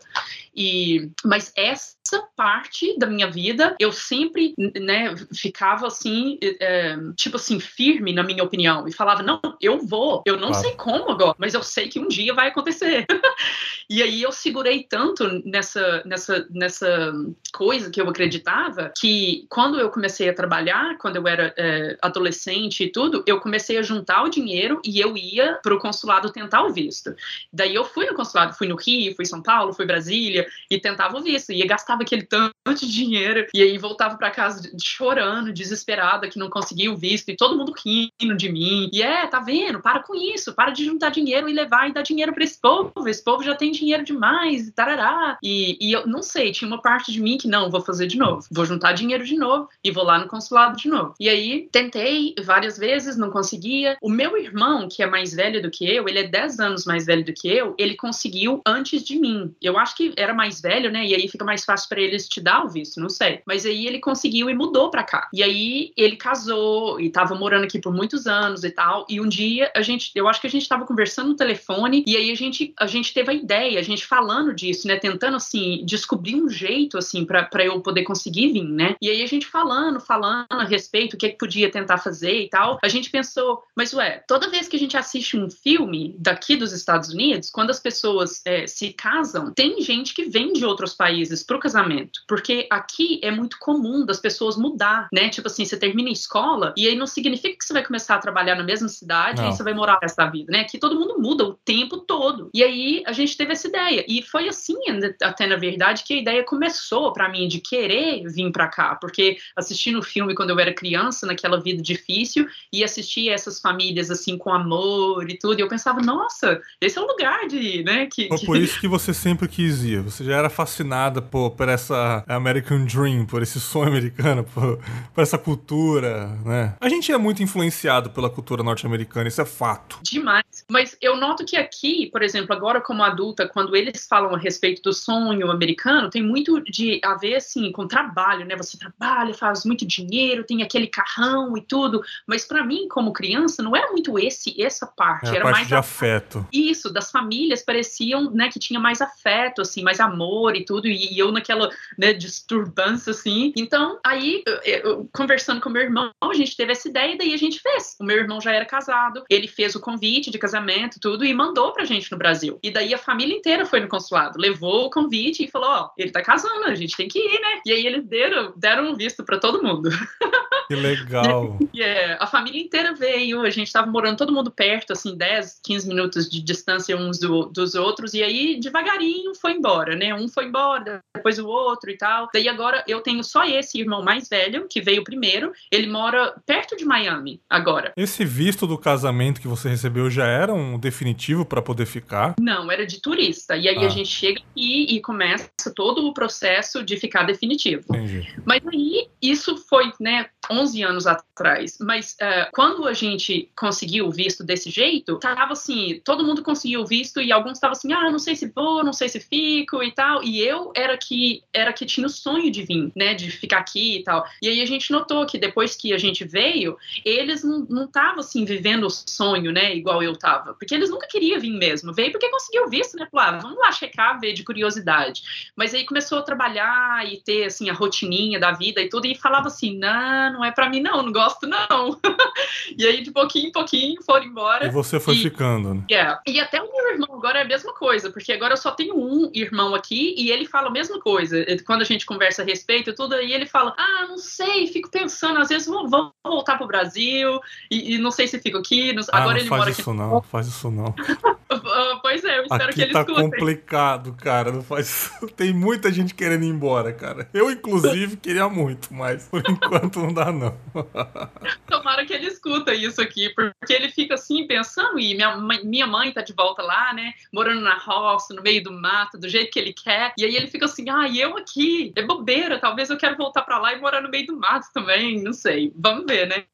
C: E, mas essa parte da minha vida, eu sempre, né, ficava assim, é, tipo assim, firme na minha opinião e falava: não, eu vou, eu não sei como agora, mas eu sei que um dia vai acontecer. e aí eu segurei tanto nessa, nessa, nessa coisa que eu acreditava que quando eu comecei a trabalhar, quando eu era é, adolescente e tudo, eu comecei a juntar o dinheiro e eu ia para o consulado tentar o visto. Daí eu fui no consulado, fui no Rio, fui em São Paulo, fui Brasília e tentava o visto, ia gastava aquele tanto de dinheiro e aí voltava para casa chorando, desesperada que não conseguia o visto e todo mundo rindo de mim. E é, tá vendo? Para com isso, para de juntar dinheiro e levar e dar dinheiro para esse povo. Esse povo já tem dinheiro demais, tarará. E, e eu não sei, tinha uma parte de mim que não, vou fazer de novo. Vou juntar dinheiro de novo e vou lá no consulado de novo. E aí tentei várias vezes, não conseguia. O meu irmão, que é mais velho do que eu, ele é 10 anos mais velho do que eu, ele conseguiu antes de mim. Eu acho que era mais velho, né? E aí fica mais fácil para eles te dar visto, não sei. Mas aí ele conseguiu e mudou para cá. E aí ele casou e tava morando aqui por muitos anos e tal. E um dia a gente, eu acho que a gente tava conversando no telefone e aí a gente, a gente teve a ideia, a gente falando disso, né? Tentando assim descobrir um jeito assim para eu poder conseguir vir, né? E aí a gente falando, falando a respeito o que, é que podia tentar fazer e tal. A gente pensou, mas ué, toda vez que a gente assiste um filme daqui dos Estados Unidos, quando as pessoas é, se casam, tem gente que vem de outros países pro casamento, porque aqui é muito comum das pessoas mudar, né? Tipo assim, você termina a escola e aí não significa que você vai começar a trabalhar na mesma cidade não. e você vai morar essa vida, né? Aqui todo mundo muda o tempo todo. E aí a gente teve essa ideia. E foi assim, até na verdade, que a ideia começou para mim de querer vir para cá, porque assistindo o filme quando eu era criança, naquela vida difícil, e assistia essas famílias assim com amor e tudo, e eu pensava, nossa, esse é o lugar de ir, né?
A: Que, Foi por isso que você sempre quis ir. Você já era fascinada por, por essa American Dream, por esse sonho americano, por, por essa cultura, né? A gente é muito influenciado pela cultura norte-americana, isso é fato.
C: Demais. Mas eu noto que aqui, por exemplo, agora como adulta, quando eles falam a respeito do sonho americano, tem muito de a ver assim com trabalho, né? Você trabalha, faz muito dinheiro, tem aquele carrão e tudo, mas para mim como criança não era muito esse essa parte,
A: é,
C: era
A: parte
C: mais
A: de a... afeto.
C: Isso, das famílias pareciam, né, que tinha mais afeto assim, mais amor e tudo, e, e eu naquela, né, disturbância, assim. Então, aí, eu, eu, conversando com meu irmão, a gente teve essa ideia e daí a gente fez. O meu irmão já era casado, ele fez o convite de casamento, tudo, e mandou pra gente no Brasil. E daí a família inteira foi no consulado, levou o convite e falou: Ó, ele tá casando, a gente tem que ir, né? E aí eles deram, deram um visto para todo mundo.
A: Que legal.
C: Yeah, a família inteira veio, a gente tava morando todo mundo perto, assim, 10, 15 minutos de distância uns do, dos outros, e aí devagarinho foi embora, né? Um foi embora, depois o outro e tal. Daí agora eu tenho só esse irmão mais velho, que veio primeiro, ele mora perto de Miami agora.
A: Esse visto do casamento que você recebeu já era um definitivo para poder ficar?
C: Não, era de turista. E aí ah. a gente chega aqui e começa todo o processo de ficar definitivo.
A: Entendi.
C: Mas aí isso foi, né, 11 anos atrás. Mas uh, quando a gente conseguiu o visto desse jeito, tava assim, todo mundo conseguiu o visto e alguns estavam assim, ah, não sei se vou, não sei se fico e tal. E eu era que era que tinha o sonho de vir, né, de ficar aqui e tal. E aí a gente notou que depois que a gente veio, eles não estavam assim vivendo o sonho, né, igual eu tava, porque eles nunca queriam vir mesmo. Veio porque conseguiu o visto, né, falou, ah, vamos lá checar, ver de curiosidade. Mas aí começou a trabalhar e ter assim a rotininha da vida e tudo e falava assim, não, não é para mim não, não gosto não. e aí de pouquinho em pouquinho foram embora.
A: E você foi e, ficando, né?
C: Yeah. E até o meu irmão agora é a mesma coisa, porque agora eu só tenho um irmão aqui e ele fala a mesma coisa. Quando a gente conversa a respeito e tudo, aí ele fala: Ah, não sei, fico pensando, às vezes vou, vou voltar pro Brasil e, e, não sei se fico aqui. Não,
A: ah,
C: agora
A: não
C: ele
A: faz
C: mora
A: isso
C: aqui.
A: Não, faz isso não.
C: pois é, eu espero
A: aqui
C: que ele
A: tá
C: escute.
A: complicado, cara. Não faz... Tem muita gente querendo ir embora, cara. Eu, inclusive, queria muito, mas por enquanto não dá, não.
C: Tomara que ele escuta isso aqui, porque ele fica assim pensando, e minha minha mãe tá de volta lá, né? Morando na roça, no meio do mato, do jeito que ele quer. E aí ele fica assim, ah, e eu aqui? É bobeira, talvez eu quero voltar para lá e morar no meio do mato também, não sei. Vamos ver, né?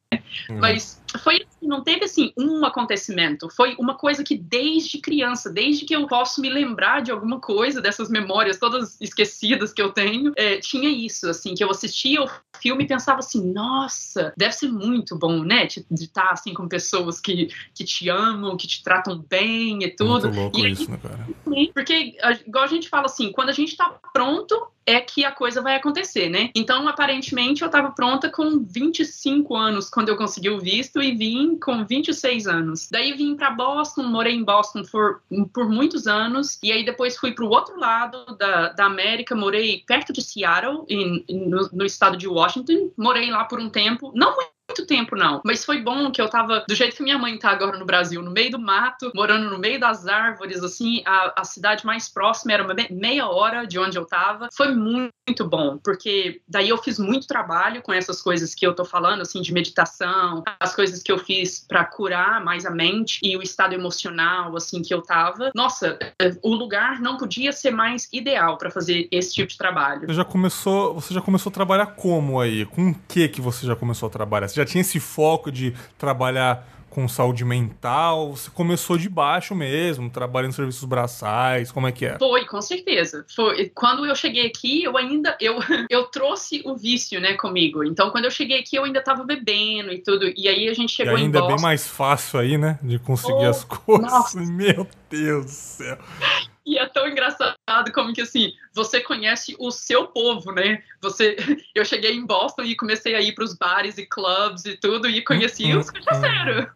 C: Uhum. Mas foi assim, não teve assim um acontecimento, foi uma coisa que desde criança, desde que eu posso me lembrar de alguma coisa dessas memórias todas esquecidas que eu tenho, é, tinha isso, assim, que eu assistia o filme e pensava assim, nossa, deve ser muito bom, né, de, de estar assim com pessoas que, que te amam, que te tratam bem e tudo.
A: Muito louco
C: e
A: isso, né, cara?
C: Porque, igual a gente fala assim, quando a gente tá pronto, é que a coisa vai acontecer, né? Então, aparentemente, eu estava pronta com 25 anos quando eu consegui o visto e vim com 26 anos. Daí vim para Boston, morei em Boston por, por muitos anos e aí depois fui para o outro lado da, da América, morei perto de Seattle, em, no, no estado de Washington. Morei lá por um tempo, não muito muito tempo, não. Mas foi bom que eu tava do jeito que minha mãe tá agora no Brasil, no meio do mato, morando no meio das árvores, assim, a, a cidade mais próxima era meia hora de onde eu tava. Foi muito, muito bom, porque daí eu fiz muito trabalho com essas coisas que eu tô falando, assim, de meditação, as coisas que eu fiz para curar mais a mente e o estado emocional, assim, que eu tava. Nossa, o lugar não podia ser mais ideal para fazer esse tipo de trabalho.
A: Você já começou, você já começou a trabalhar como aí? Com o que que você já começou a trabalhar? Você já tinha esse foco de trabalhar com saúde mental? Você começou de baixo mesmo, trabalhando em serviços braçais, como é que é?
C: Foi, com certeza. Foi. Quando eu cheguei aqui, eu ainda eu, eu trouxe o vício, né, comigo. Então, quando eu cheguei aqui, eu ainda estava bebendo e tudo. E aí a gente chegou
A: e ainda
C: em Boston.
A: é bem mais fácil aí, né, de conseguir oh, as coisas. Nossa. Meu Deus do céu.
C: E é tão engraçado como que assim, você conhece o seu povo, né? Você, eu cheguei em Boston e comecei a ir para os bares e clubs e tudo e conheci os cachaceiros.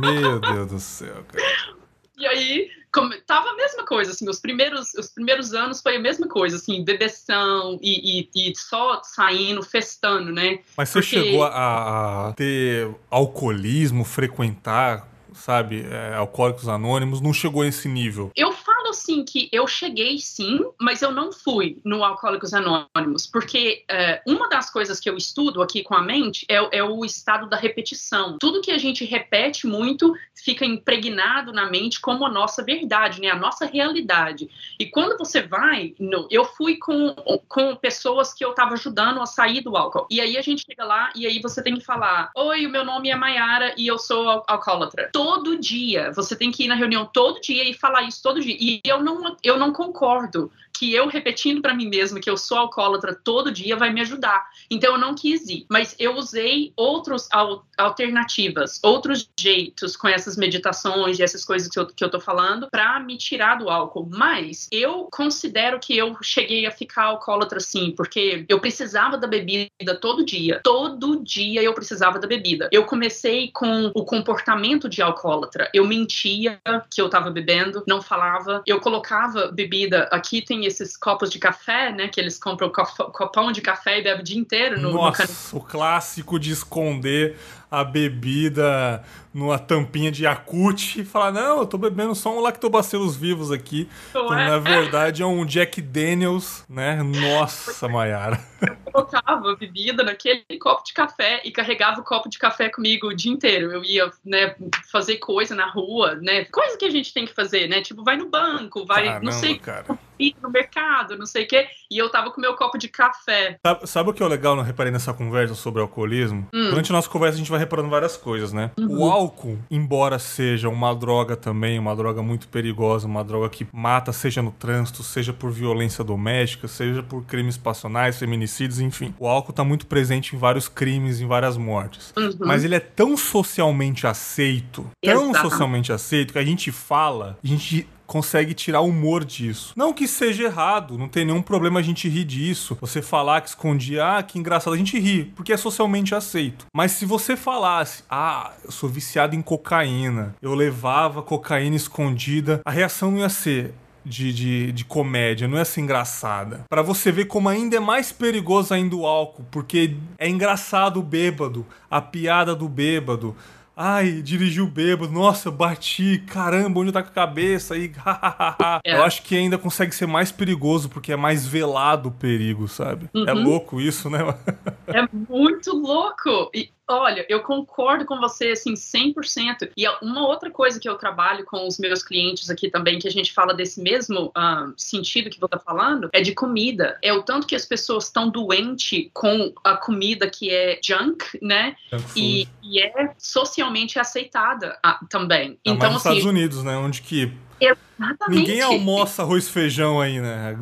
A: Meu Deus do céu, cara.
C: E aí, como, tava a mesma coisa, assim, os primeiros, os primeiros anos foi a mesma coisa, assim, bebeção e, e, e só saindo, festando, né?
A: Mas você Porque... chegou a, a ter alcoolismo, frequentar sabe, é, Alcoólicos Anônimos, não chegou a esse nível.
C: Eu falo assim que eu cheguei sim, mas eu não fui no Alcoólicos Anônimos, porque é, uma das coisas que eu estudo aqui com a mente é, é, o estado da repetição. Tudo que a gente repete muito fica impregnado na mente como a nossa verdade, né, a nossa realidade. E quando você vai, no, eu fui com, com pessoas que eu estava ajudando a sair do álcool. E aí a gente chega lá e aí você tem que falar: Oi, o meu nome é Mayara e eu sou alcoólatra. Todo dia. Você tem que ir na reunião todo dia e falar isso todo dia. E eu não, eu não concordo que eu repetindo para mim mesma que eu sou alcoólatra todo dia vai me ajudar. Então eu não quis ir, mas eu usei outras alternativas, outros jeitos com essas meditações e essas coisas que eu, que eu tô falando para me tirar do álcool. Mas eu considero que eu cheguei a ficar alcoólatra sim, porque eu precisava da bebida todo dia. Todo dia eu precisava da bebida. Eu comecei com o comportamento de alcoólatra. Eu mentia que eu tava bebendo, não falava. Eu colocava bebida. Aqui tem esses copos de café, né? Que eles compram copão de café e bebem o dia inteiro no,
A: Nossa, no o clássico de esconder a bebida numa tampinha de Yakut e falar: Não, eu tô bebendo só um lactobacilos vivos aqui. Então, é? na verdade, é um Jack Daniels, né? Nossa, Mayara.
C: Eu colocava bebida naquele copo de café e carregava o copo de café comigo o dia inteiro. Eu ia, né, fazer coisa na rua, né? Coisa que a gente tem que fazer, né? Tipo, vai no banco, vai, Caramba, não sei. Cara no mercado, não sei o quê, e eu tava com meu copo de café.
A: Sabe, sabe o que é legal, não reparei nessa conversa sobre alcoolismo? Hum. Durante a nossa conversa a gente vai reparando várias coisas, né? Uhum. O álcool, embora seja uma droga também, uma droga muito perigosa, uma droga que mata, seja no trânsito, seja por violência doméstica, seja por crimes passionais, feminicídios, enfim. O álcool tá muito presente em vários crimes, em várias mortes. Uhum. Mas ele é tão socialmente aceito, tão Exato. socialmente aceito, que a gente fala, a gente consegue tirar humor disso. Não que seja errado, não tem nenhum problema a gente rir disso. Você falar que escondia, ah, que engraçado, a gente ri, porque é socialmente aceito. Mas se você falasse, ah, eu sou viciado em cocaína, eu levava cocaína escondida, a reação não ia ser. De, de, de comédia, não ia ser engraçada. Para você ver como ainda é mais perigoso ainda o álcool, porque é engraçado o bêbado, a piada do bêbado, Ai, dirigiu bêbado, nossa, bati, caramba, onde tá com a cabeça? Aí, é. Eu acho que ainda consegue ser mais perigoso, porque é mais velado o perigo, sabe? É uhum. É louco isso, né?
C: é muito louco. E Olha, eu concordo com você, assim, 100%. E uma outra coisa que eu trabalho com os meus clientes aqui também, que a gente fala desse mesmo uh, sentido que você está falando, é de comida. É o tanto que as pessoas estão doentes com a comida que é junk, né? Junk e, e, é socialmente aceitada uh, também.
A: Não, então, nos assim, Estados Unidos, né? Onde que Exatamente. ninguém almoça arroz e feijão aí, né?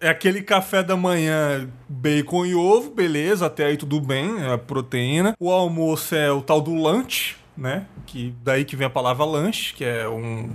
A: É aquele café da manhã, bacon e ovo, beleza, até aí tudo bem, é a proteína. O almoço é o tal do lunch, né? Que daí que vem a palavra lanche, que é um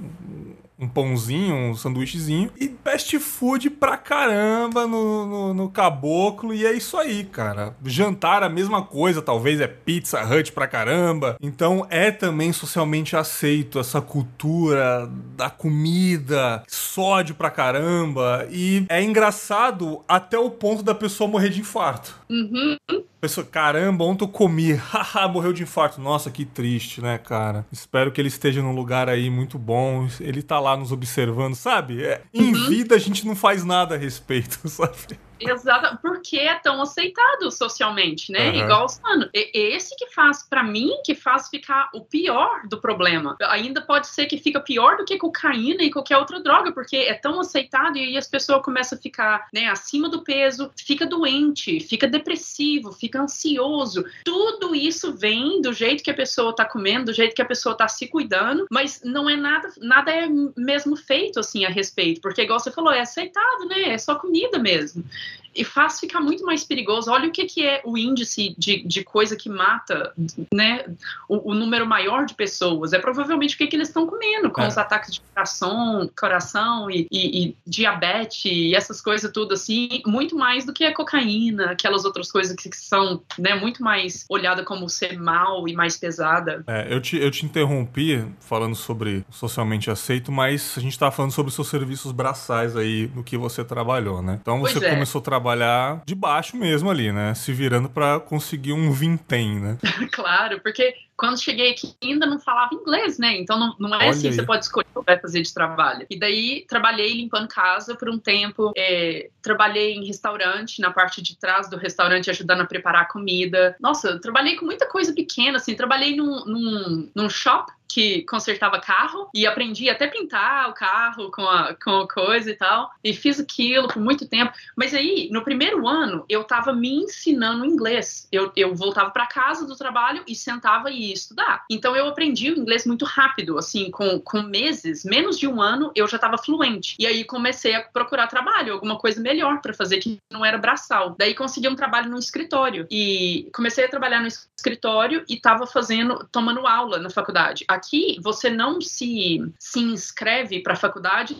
A: um pãozinho, um sanduíchezinho. E fast food pra caramba no, no, no, caboclo. E é isso aí, cara. Jantar, a mesma coisa, talvez é pizza hut pra caramba. Então é também socialmente aceito essa cultura da comida, sódio pra caramba. E é engraçado até o ponto da pessoa morrer de infarto.
C: Uhum.
A: Pessoa, caramba, ontem eu comi, haha, morreu de infarto. Nossa, que triste, né, cara? Espero que ele esteja num lugar aí muito bom. Ele tá lá nos observando, sabe? É, em uhum. vida a gente não faz nada a respeito, sabe?
C: Exato, porque é tão aceitado socialmente, né? Uhum. Igual mano, esse que faz, para mim, que faz ficar o pior do problema. Ainda pode ser que fica pior do que cocaína e qualquer outra droga, porque é tão aceitado e aí as pessoas começam a ficar, né, acima do peso, fica doente, fica depressivo, fica ansioso. Tudo isso vem do jeito que a pessoa tá comendo, do jeito que a pessoa tá se cuidando, mas não é nada, nada é mesmo feito assim a respeito, porque igual você falou, é aceitado, né? É só comida mesmo e faz ficar muito mais perigoso. Olha o que, que é o índice de, de coisa que mata, né? O, o número maior de pessoas. É provavelmente o que, que eles estão comendo, com é. os ataques de coração, coração e, e, e, diabetes e essas coisas tudo assim, muito mais do que a cocaína, aquelas outras coisas que, que são né, muito mais olhada como ser mal e mais pesada.
A: É, eu te, eu te interrompi falando sobre socialmente aceito, mas a gente estava falando sobre seus serviços braçais aí, no que você trabalhou, né? Então você é. começou a trabalhar trabalhar de baixo mesmo ali, né? Se virando para conseguir um vintém, né?
C: claro, porque quando cheguei aqui ainda não falava inglês, né? Então não, não é Olha assim, aí. você pode escolher o que vai fazer de trabalho. E daí trabalhei limpando casa por um tempo, é, trabalhei em restaurante, na parte de trás do restaurante, ajudando a preparar comida. Nossa, trabalhei com muita coisa pequena, assim, trabalhei num, num, num shop que consertava carro e aprendi até pintar o carro com a, com a coisa e tal. E fiz aquilo por muito tempo. Mas aí, no primeiro ano, eu tava me ensinando inglês. Eu, eu voltava para casa do trabalho e sentava e e estudar. Então eu aprendi o inglês muito rápido, assim, com, com meses, menos de um ano, eu já estava fluente. E aí comecei a procurar trabalho, alguma coisa melhor para fazer que não era braçal. Daí consegui um trabalho no escritório e comecei a trabalhar no escritório e estava fazendo, tomando aula na faculdade. Aqui você não se, se inscreve para a faculdade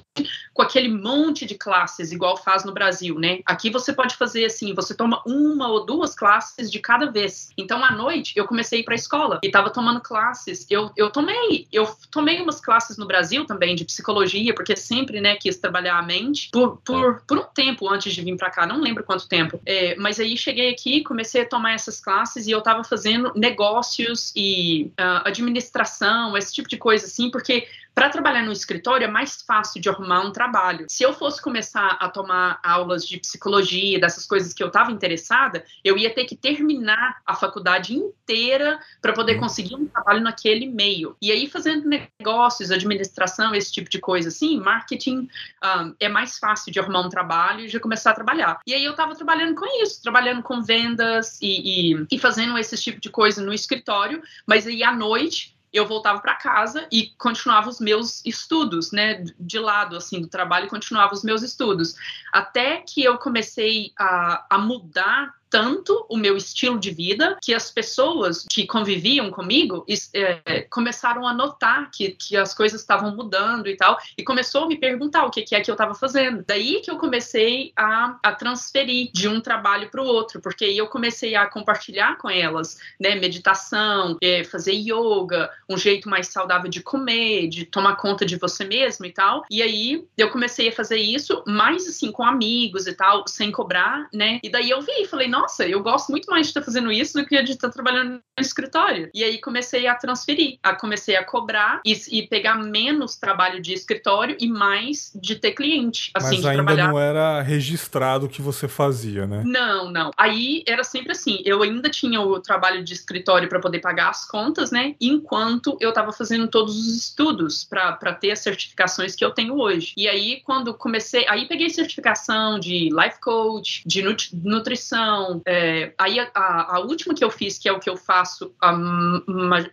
C: com aquele monte de classes igual faz no Brasil, né? Aqui você pode fazer assim, você toma uma ou duas classes de cada vez. Então à noite eu comecei para a escola e estava tomando classes. Eu, eu tomei, eu tomei umas classes no Brasil também de psicologia, porque sempre, né, quis trabalhar a mente por, por, por um tempo antes de vir para cá, não lembro quanto tempo. É, mas aí cheguei aqui, comecei a tomar essas classes e eu estava fazendo negócios e uh, administração, esse tipo de coisa assim, porque para trabalhar no escritório é mais fácil de arrumar um trabalho. Se eu fosse começar a tomar aulas de psicologia, dessas coisas que eu estava interessada, eu ia ter que terminar a faculdade inteira para poder conseguir um trabalho naquele meio. E aí, fazendo negócios, administração, esse tipo de coisa assim, marketing, um, é mais fácil de arrumar um trabalho e já começar a trabalhar. E aí eu estava trabalhando com isso, trabalhando com vendas e, e, e fazendo esse tipo de coisa no escritório, mas aí à noite eu voltava para casa e continuava os meus estudos, né, de lado assim do trabalho, continuava os meus estudos, até que eu comecei a, a mudar tanto o meu estilo de vida que as pessoas que conviviam comigo é, começaram a notar que, que as coisas estavam mudando e tal, e começou a me perguntar o que, que é que eu estava fazendo. Daí que eu comecei a, a transferir de um trabalho para o outro, porque eu comecei a compartilhar com elas, né, meditação, é, fazer yoga, um jeito mais saudável de comer, de tomar conta de você mesmo e tal. E aí eu comecei a fazer isso mais assim com amigos e tal, sem cobrar, né? E daí eu vi e falei, nossa nossa, eu gosto muito mais de estar fazendo isso do que de estar trabalhando no escritório. E aí comecei a transferir, a comecei a cobrar e, e pegar menos trabalho de escritório e mais de ter cliente. Assim,
A: Mas ainda
C: trabalhar.
A: não era registrado o que você fazia, né?
C: Não, não. Aí era sempre assim, eu ainda tinha o trabalho de escritório para poder pagar as contas, né? Enquanto eu estava fazendo todos os estudos para ter as certificações que eu tenho hoje. E aí, quando comecei, aí peguei certificação de life coach, de nutrição, é, aí a, a, última que eu fiz, que é o que eu faço a,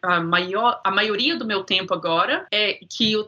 C: a, maior, a maioria do meu tempo agora, é que eu,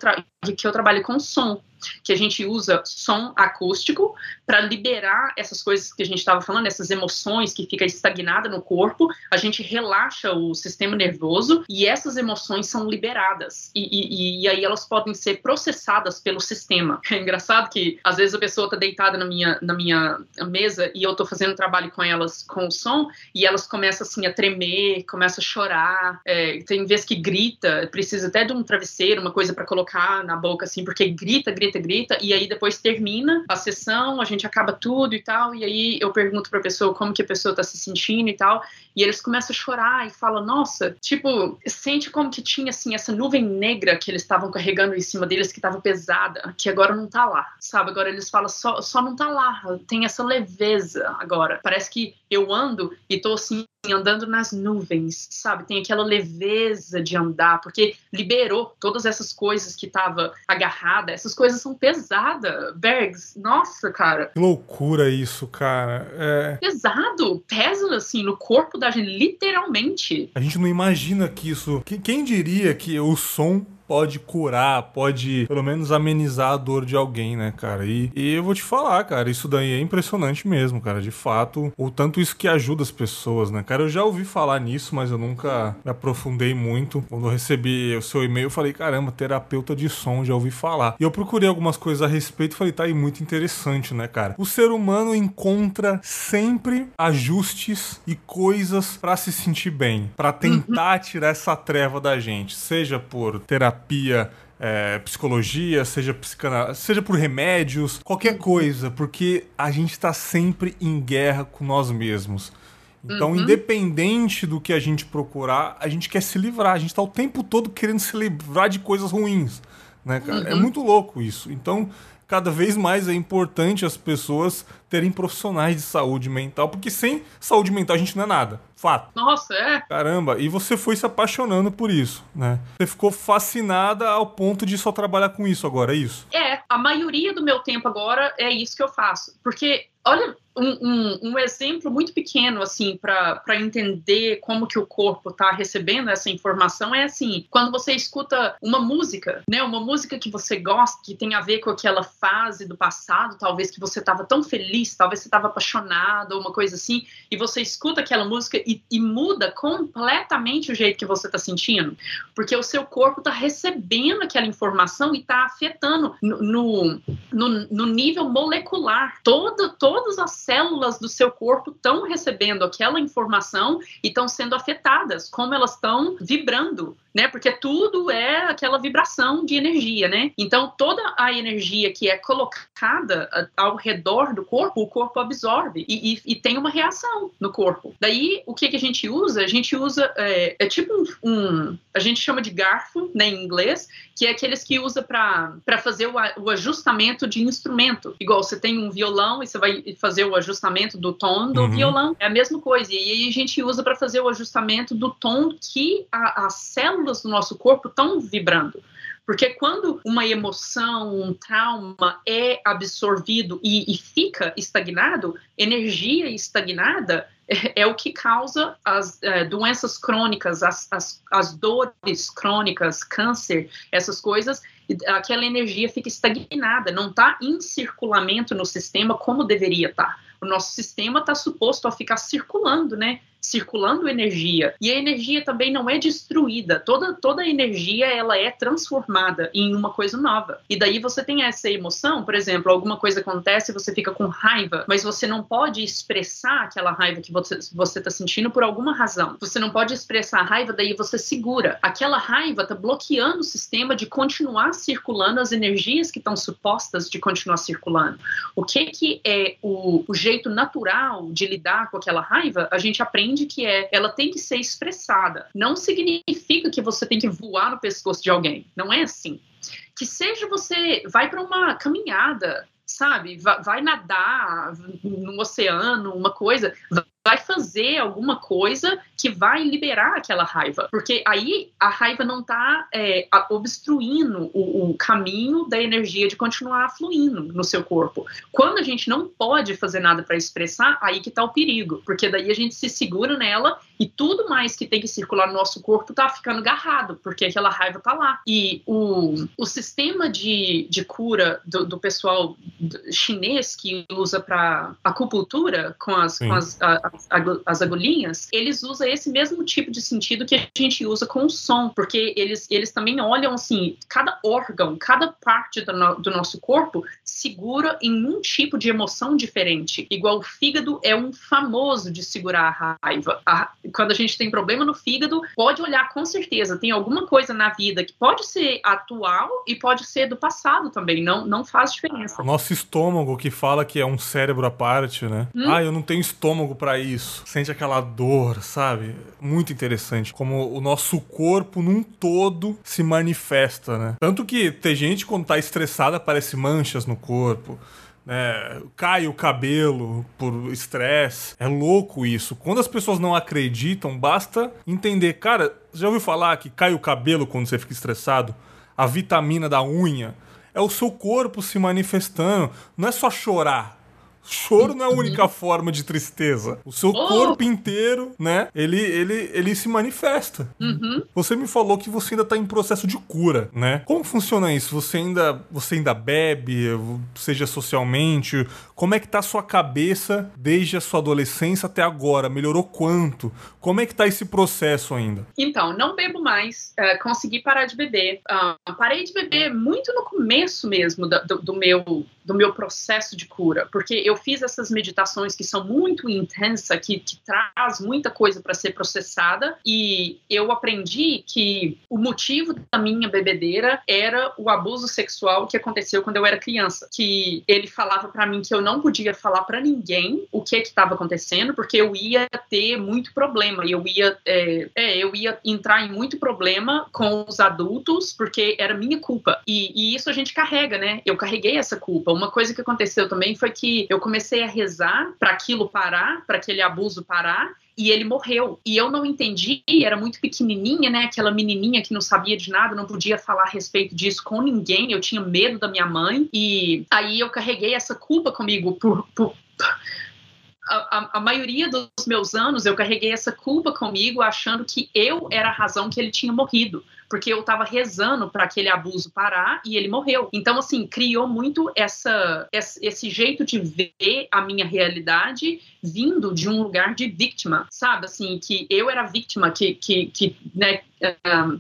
C: que eu trabalho com som que a gente usa som acústico para liberar essas coisas que a gente estava falando, essas emoções que fica estagnada no corpo, a gente relaxa o sistema nervoso e essas emoções são liberadas. E, e, e aí elas podem ser processadas pelo sistema. É engraçado que às vezes a pessoa está deitada na minha, na minha mesa e eu estou fazendo trabalho com elas com o som e elas começam assim a tremer, começam a chorar, é, tem vezes que grita, precisa até de um travesseiro, uma coisa para colocar na boca assim, porque grita, grita grita, grita, e aí depois termina a sessão, a gente acaba tudo e tal, e aí eu pergunto pra pessoa como que a pessoa tá se sentindo e tal, e eles começam a chorar e falam, nossa, tipo, sente como que tinha, assim, essa nuvem negra que eles estavam carregando em cima deles, que tava pesada, que agora não tá lá, sabe? Agora eles falam, só, só não tá lá, tem essa leveza agora. Parece que eu ando e tô, assim, andando nas nuvens, sabe? Tem aquela leveza de andar, porque liberou todas essas coisas que tava agarrada. Essas coisas são pesadas. Bergs, nossa, cara.
A: Que loucura isso, cara. É...
C: Pesado, pesa assim no corpo da gente, literalmente.
A: A gente não imagina que isso. Quem diria que o som pode curar, pode pelo menos amenizar a dor de alguém, né, cara? E, e eu vou te falar, cara, isso daí é impressionante mesmo, cara. De fato, o tanto isso que ajuda as pessoas, né, cara? Eu já ouvi falar nisso, mas eu nunca me aprofundei muito. Quando eu recebi o seu e-mail, eu falei, caramba, terapeuta de som, já ouvi falar. E eu procurei algumas coisas a respeito e falei, tá aí muito interessante, né, cara? O ser humano encontra sempre ajustes e coisas para se sentir bem, para tentar tirar essa treva da gente, seja por terapia terapia, é, psicologia, seja, seja por remédios, qualquer coisa, porque a gente está sempre em guerra com nós mesmos. Então, uhum. independente do que a gente procurar, a gente quer se livrar. A gente está o tempo todo querendo se livrar de coisas ruins. Né, cara? É uhum. É muito louco isso. Então, cada vez mais é importante as pessoas terem profissionais de saúde mental, porque sem saúde mental a gente não é nada. Fato.
C: Nossa, é?
A: Caramba, e você foi se apaixonando por isso, né? Você ficou fascinada ao ponto de só trabalhar com isso agora, é isso?
C: É, a maioria do meu tempo agora é isso que eu faço. Porque olha, um, um, um, exemplo muito pequeno assim para entender como que o corpo está recebendo essa informação é assim quando você escuta uma música né uma música que você gosta que tem a ver com aquela fase do passado talvez que você estava tão feliz talvez você estava apaixonado uma coisa assim e você escuta aquela música e, e muda completamente o jeito que você está sentindo porque o seu corpo está recebendo aquela informação e está afetando no, no, no, no nível molecular todo, todas as células do seu corpo estão recebendo aquela informação e estão sendo afetadas, como elas estão vibrando né? Porque tudo é aquela vibração de energia, né? Então toda a energia que é colocada ao redor do corpo, o corpo absorve e, e, e tem uma reação no corpo. Daí o que, que a gente usa? A gente usa é, é tipo um, um, a gente chama de garfo, né, em inglês, que é aqueles que usa para fazer o, o ajustamento de instrumento. Igual você tem um violão e você vai fazer o ajustamento do tom do uhum. violão, é a mesma coisa. E aí a gente usa para fazer o ajustamento do tom que a, a célula células do nosso corpo estão vibrando. Porque quando uma emoção, um trauma é absorvido e, e fica estagnado, energia estagnada é, é o que causa as é, doenças crônicas, as, as, as dores crônicas, câncer, essas coisas. Aquela energia fica estagnada, não está em circulamento no sistema como deveria estar. Tá. O nosso sistema está suposto a ficar circulando, né? Circulando energia. E a energia também não é destruída. Toda, toda energia ela é transformada em uma coisa nova. E daí você tem essa emoção, por exemplo, alguma coisa acontece e você fica com raiva, mas você não pode expressar aquela raiva que você você está sentindo por alguma razão. Você não pode expressar a raiva, daí você segura. Aquela raiva está bloqueando o sistema de continuar circulando as energias que estão supostas de continuar circulando. O que que é o, o jeito natural de lidar com aquela raiva? A gente aprende entende que é, ela tem que ser expressada. Não significa que você tem que voar no pescoço de alguém. Não é assim. Que seja você vai para uma caminhada, sabe? Vai, vai nadar no oceano, uma coisa vai fazer alguma coisa que vai liberar aquela raiva. Porque aí a raiva não está é, obstruindo o, o, caminho da energia de continuar fluindo no seu corpo. Quando a gente não pode fazer nada para expressar, aí que está o perigo. Porque daí a gente se segura nela e tudo mais que tem que circular no nosso corpo está ficando agarrado, porque aquela raiva está lá. E o, o sistema de, de cura do, do pessoal chinês que usa para acupuntura com as, com as a, as agulhinhas, eles usam esse mesmo tipo de sentido que a gente usa com o som, porque eles, eles também olham assim, cada órgão, cada parte do, no, do nosso corpo segura em um tipo de emoção diferente. Igual o fígado é um famoso de segurar a raiva. A, quando a gente tem problema no fígado, pode olhar com certeza, tem alguma coisa na vida que pode ser atual e pode ser do passado também, não, não faz diferença.
A: Nosso estômago que fala que é um cérebro à parte, né? Hum? Ah, eu não tenho estômago para isso. Sente aquela dor, sabe? Muito interessante como o nosso corpo num todo se manifesta, né? Tanto que tem gente quando tá estressada aparece manchas no corpo. Né? cai o cabelo por estresse. É louco isso. Quando as pessoas não acreditam, basta entender. Cara, já ouviu falar que cai o cabelo quando você fica estressado? A vitamina da unha. É o seu corpo se manifestando. Não é só chorar. Choro não é a única forma de tristeza. O seu oh. corpo inteiro, né? Ele, ele, ele se manifesta.
C: Uhum.
A: Você me falou que você ainda tá em processo de cura, né? Como funciona isso? Você ainda, você ainda bebe, seja socialmente? Como é que tá a sua cabeça desde a sua adolescência até agora? Melhorou quanto? Como é que tá esse processo ainda?
C: Então, não bebo mais. Uh, consegui parar de beber. Uh, parei de beber muito no começo mesmo do, do, do meu do meu processo de cura, porque eu fiz essas meditações que são muito intensas, que, que traz muita coisa para ser processada, e eu aprendi que o motivo da minha bebedeira era o abuso sexual que aconteceu quando eu era criança, que ele falava para mim que eu não podia falar para ninguém o que estava acontecendo, porque eu ia ter muito problema, eu ia, é, é, eu ia entrar em muito problema com os adultos, porque era minha culpa, e, e isso a gente carrega, né? Eu carreguei essa culpa uma coisa que aconteceu também foi que eu comecei a rezar para aquilo parar, para aquele abuso parar, e ele morreu. E eu não entendi, era muito pequenininha, né? Aquela menininha que não sabia de nada, não podia falar a respeito disso com ninguém. Eu tinha medo da minha mãe. E aí eu carreguei essa culpa comigo por, por a, a, a, maioria dos meus anos eu carreguei essa culpa comigo, achando que eu era a razão que ele tinha morrido porque eu estava rezando para aquele abuso parar e ele morreu. Então, assim, criou muito essa, esse jeito de ver a minha realidade vindo de um lugar de vítima, sabe? Assim, que eu era vítima, que, que, que, né,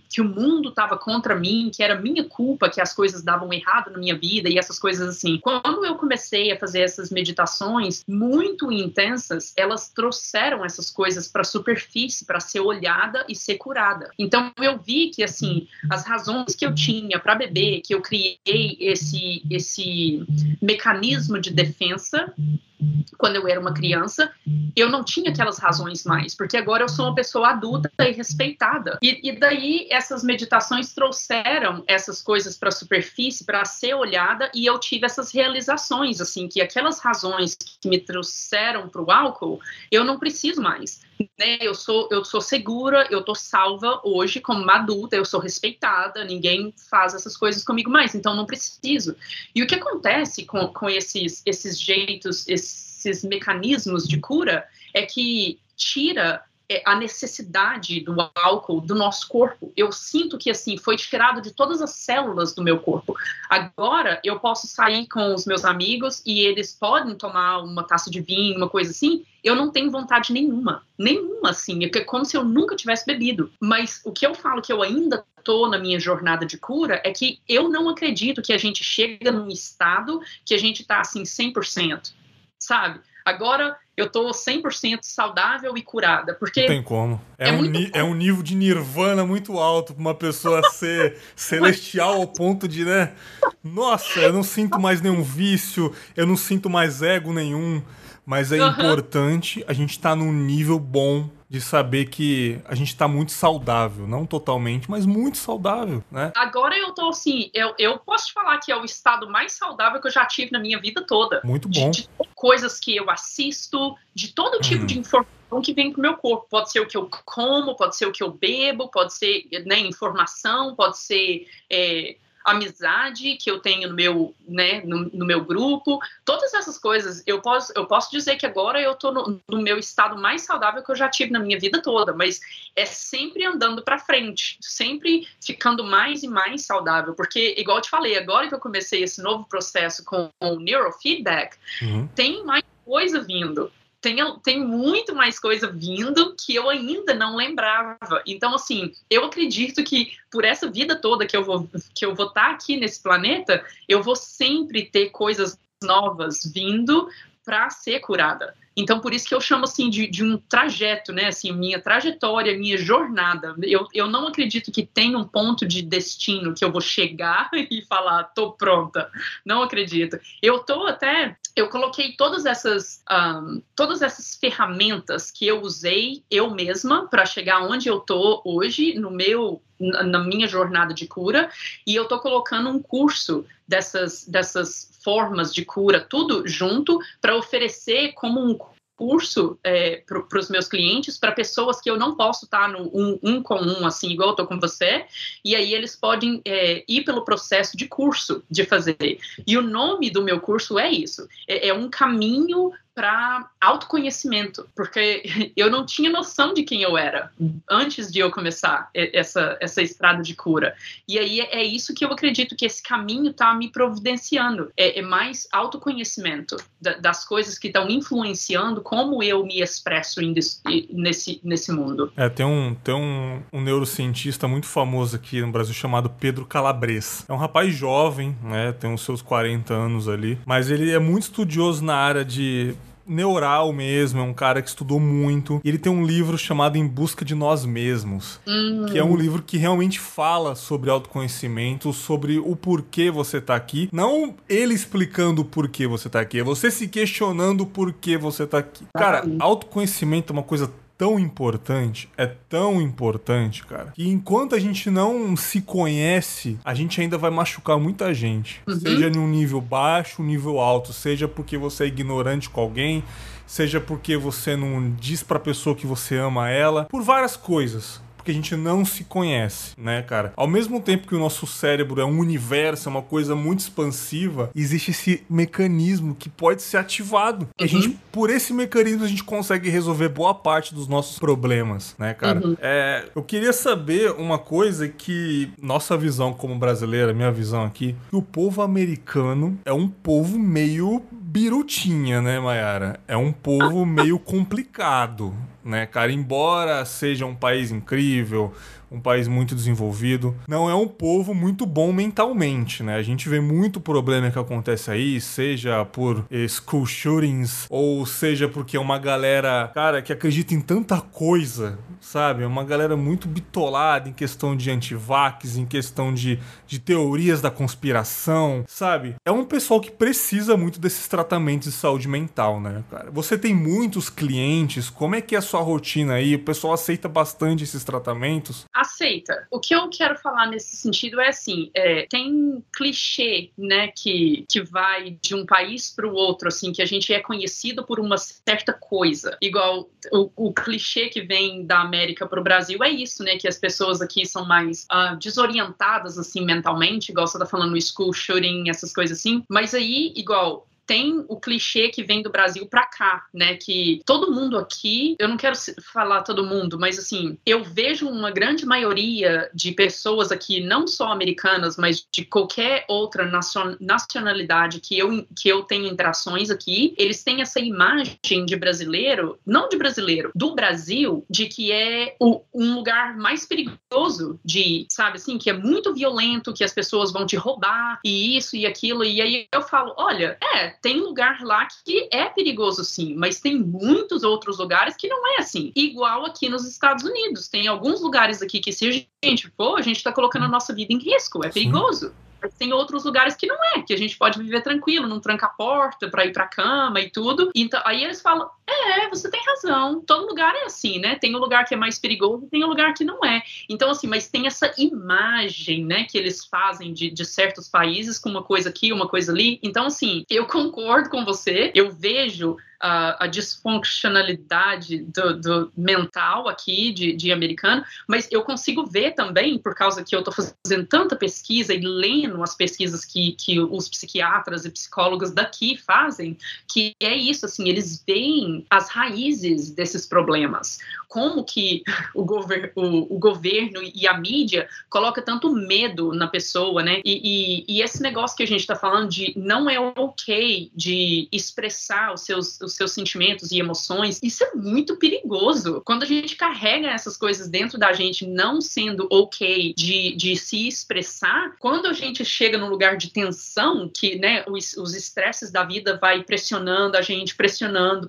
C: que o mundo estava contra mim, que era minha culpa, que as coisas davam errado na minha vida e essas coisas assim. Quando eu comecei a fazer essas meditações muito intensas, elas trouxeram essas coisas para a superfície, para ser olhada e ser curada. Então, eu vi que, assim, as razões que eu tinha para beber, que eu criei esse, esse mecanismo de defesa quando eu era uma criança, eu não tinha aquelas razões mais, porque agora eu sou uma pessoa adulta e respeitada. E, e daí essas meditações trouxeram essas coisas para a superfície, para ser olhada, e eu tive essas realizações, assim, que aquelas razões que me trouxeram para o álcool, eu não preciso mais. Né? Eu sou eu sou segura, eu tô salva hoje como uma adulta, eu sou respeitada, ninguém faz essas coisas comigo mais, então não preciso. E o que acontece com, com esses esses jeitos, esses mecanismos de cura é que tira é, a necessidade do álcool do nosso corpo. Eu sinto que assim foi tirado de todas as células do meu corpo. Agora eu posso sair com os meus amigos e eles podem tomar uma taça de vinho, uma coisa assim. Eu não tenho vontade nenhuma, nenhuma assim. É como se eu nunca tivesse bebido. Mas o que eu falo que eu ainda tô na minha jornada de cura é que eu não acredito que a gente chega num estado que a gente tá assim 100%, sabe? Agora eu tô 100% saudável e curada, porque...
A: Não tem como. É, é um, é um nível de nirvana muito alto pra uma pessoa ser celestial ao ponto de, né? Nossa, eu não sinto mais nenhum vício, eu não sinto mais ego nenhum, mas é uhum. importante a gente estar tá num nível bom de saber que a gente tá muito saudável, não totalmente, mas muito saudável, né?
C: Agora eu tô assim, eu, eu posso te falar que é o estado mais saudável que eu já tive na minha vida toda.
A: Muito bom.
C: De, de coisas que eu assisto, de todo tipo uhum. de informação que vem pro meu corpo. Pode ser o que eu como, pode ser o que eu bebo, pode ser né, informação, pode ser é, amizade que eu tenho no meu, né, no, no, meu grupo, todas essas coisas, eu posso, eu posso dizer que agora eu tô no, no meu estado mais saudável que eu já tive na minha vida toda, mas é sempre andando para frente, sempre ficando mais e mais saudável, porque igual eu te falei, agora que eu comecei esse novo processo com o neurofeedback, uhum. tem mais coisa vindo tem, tem muito mais coisa vindo que eu ainda não lembrava. Então, assim, eu acredito que por essa vida toda que eu vou que eu vou estar tá aqui nesse planeta, eu vou sempre ter coisas novas vindo para ser curada. Então, por isso que eu chamo assim de, de, um trajeto, né? Assim, minha trajetória, minha jornada. Eu, eu não acredito que tem um ponto de destino que eu vou chegar e falar, tô pronta. Não acredito. Eu tô até. Eu coloquei todas essas, um, todas essas ferramentas que eu usei eu mesma para chegar onde eu tô hoje, no meu na minha jornada de cura e eu tô colocando um curso dessas dessas formas de cura tudo junto para oferecer como um curso é, para os meus clientes, para pessoas que eu não posso estar tá no um, um com um, assim, igual eu estou com você, e aí eles podem é, ir pelo processo de curso de fazer. E o nome do meu curso é isso: é, é um caminho para autoconhecimento, porque eu não tinha noção de quem eu era antes de eu começar essa, essa estrada de cura. E aí é isso que eu acredito que esse caminho está me providenciando. É, é mais autoconhecimento das coisas que estão influenciando como eu me expresso nesse, nesse mundo.
A: É, tem um, tem um, um neurocientista muito famoso aqui no Brasil chamado Pedro Calabres. É um rapaz jovem, né? Tem os seus 40 anos ali, mas ele é muito estudioso na área de neural mesmo, é um cara que estudou muito. Ele tem um livro chamado Em Busca de Nós Mesmos, hum. que é um livro que realmente fala sobre autoconhecimento, sobre o porquê você tá aqui. Não ele explicando o porquê você tá aqui, é você se questionando o porquê você tá aqui. Cara, autoconhecimento é uma coisa tão importante, é tão importante, cara, que enquanto a gente não se conhece, a gente ainda vai machucar muita gente. Uhum. Seja em um nível baixo, um nível alto, seja porque você é ignorante com alguém, seja porque você não diz pra pessoa que você ama ela, por várias coisas. Porque a gente não se conhece, né, cara? Ao mesmo tempo que o nosso cérebro é um universo, é uma coisa muito expansiva, existe esse mecanismo que pode ser ativado. E a gente, uhum. por esse mecanismo, a gente consegue resolver boa parte dos nossos problemas, né, cara? Uhum. É, eu queria saber uma coisa que nossa visão como brasileira, minha visão aqui, que o povo americano é um povo meio birutinha, né, Mayara? É um povo meio complicado, né, cara? Embora seja um país incrível, um país muito desenvolvido, não é um povo muito bom mentalmente, né? A gente vê muito problema que acontece aí, seja por school shootings, ou seja porque é uma galera, cara, que acredita em tanta coisa, sabe? É uma galera muito bitolada em questão de antivax, em questão de, de teorias da conspiração, sabe? É um pessoal que precisa muito desses tratamentos de saúde mental, né, cara? Você tem muitos clientes, como é que é a sua rotina aí? O pessoal aceita bastante esses tratamentos?
C: Aceita. O que eu quero falar nesse sentido é assim, é, tem clichê, né, que, que vai de um país para o outro, assim, que a gente é conhecido por uma certa coisa. Igual o, o clichê que vem da América para o Brasil é isso, né, que as pessoas aqui são mais uh, desorientadas, assim, mentalmente, igual você tá falando, school shooting, essas coisas assim. Mas aí, igual, tem o clichê que vem do Brasil para cá, né? Que todo mundo aqui, eu não quero falar todo mundo, mas assim, eu vejo uma grande maioria de pessoas aqui, não só americanas, mas de qualquer outra nacionalidade que eu, que eu tenho interações aqui, eles têm essa imagem de brasileiro, não de brasileiro, do Brasil, de que é o, um lugar mais perigoso de, sabe assim, que é muito violento, que as pessoas vão te roubar e isso e aquilo. E aí eu falo, olha, é, tem lugar lá que é perigoso sim, mas tem muitos outros lugares que não é assim. Igual aqui nos Estados Unidos. Tem alguns lugares aqui que se a gente for, a gente está colocando a nossa vida em risco, é perigoso. Sim tem outros lugares que não é, que a gente pode viver tranquilo, não tranca a porta para ir para cama e tudo. Então, aí eles falam: "É, você tem razão. Todo lugar é assim, né? Tem um lugar que é mais perigoso, tem um lugar que não é". Então assim, mas tem essa imagem, né, que eles fazem de, de certos países com uma coisa aqui, uma coisa ali. Então assim, eu concordo com você. Eu vejo a, a disfuncionalidade do, do, mental aqui de, de americano, mas eu consigo ver também, por causa que eu estou fazendo tanta pesquisa e lendo as pesquisas que, que os psiquiatras e psicólogos daqui fazem, que é isso, assim, eles veem as raízes desses problemas. Como que o, gover o, o governo e a mídia coloca tanto medo na pessoa, né? E, e, e esse negócio que a gente está falando de não é ok de expressar os seus, os seus sentimentos e emoções, isso é muito perigoso. Quando a gente carrega essas coisas dentro da gente, não sendo ok de, de se expressar, quando a gente chega num lugar de tensão, que né, os estresses da vida vai pressionando a gente, pressionando, pressionando,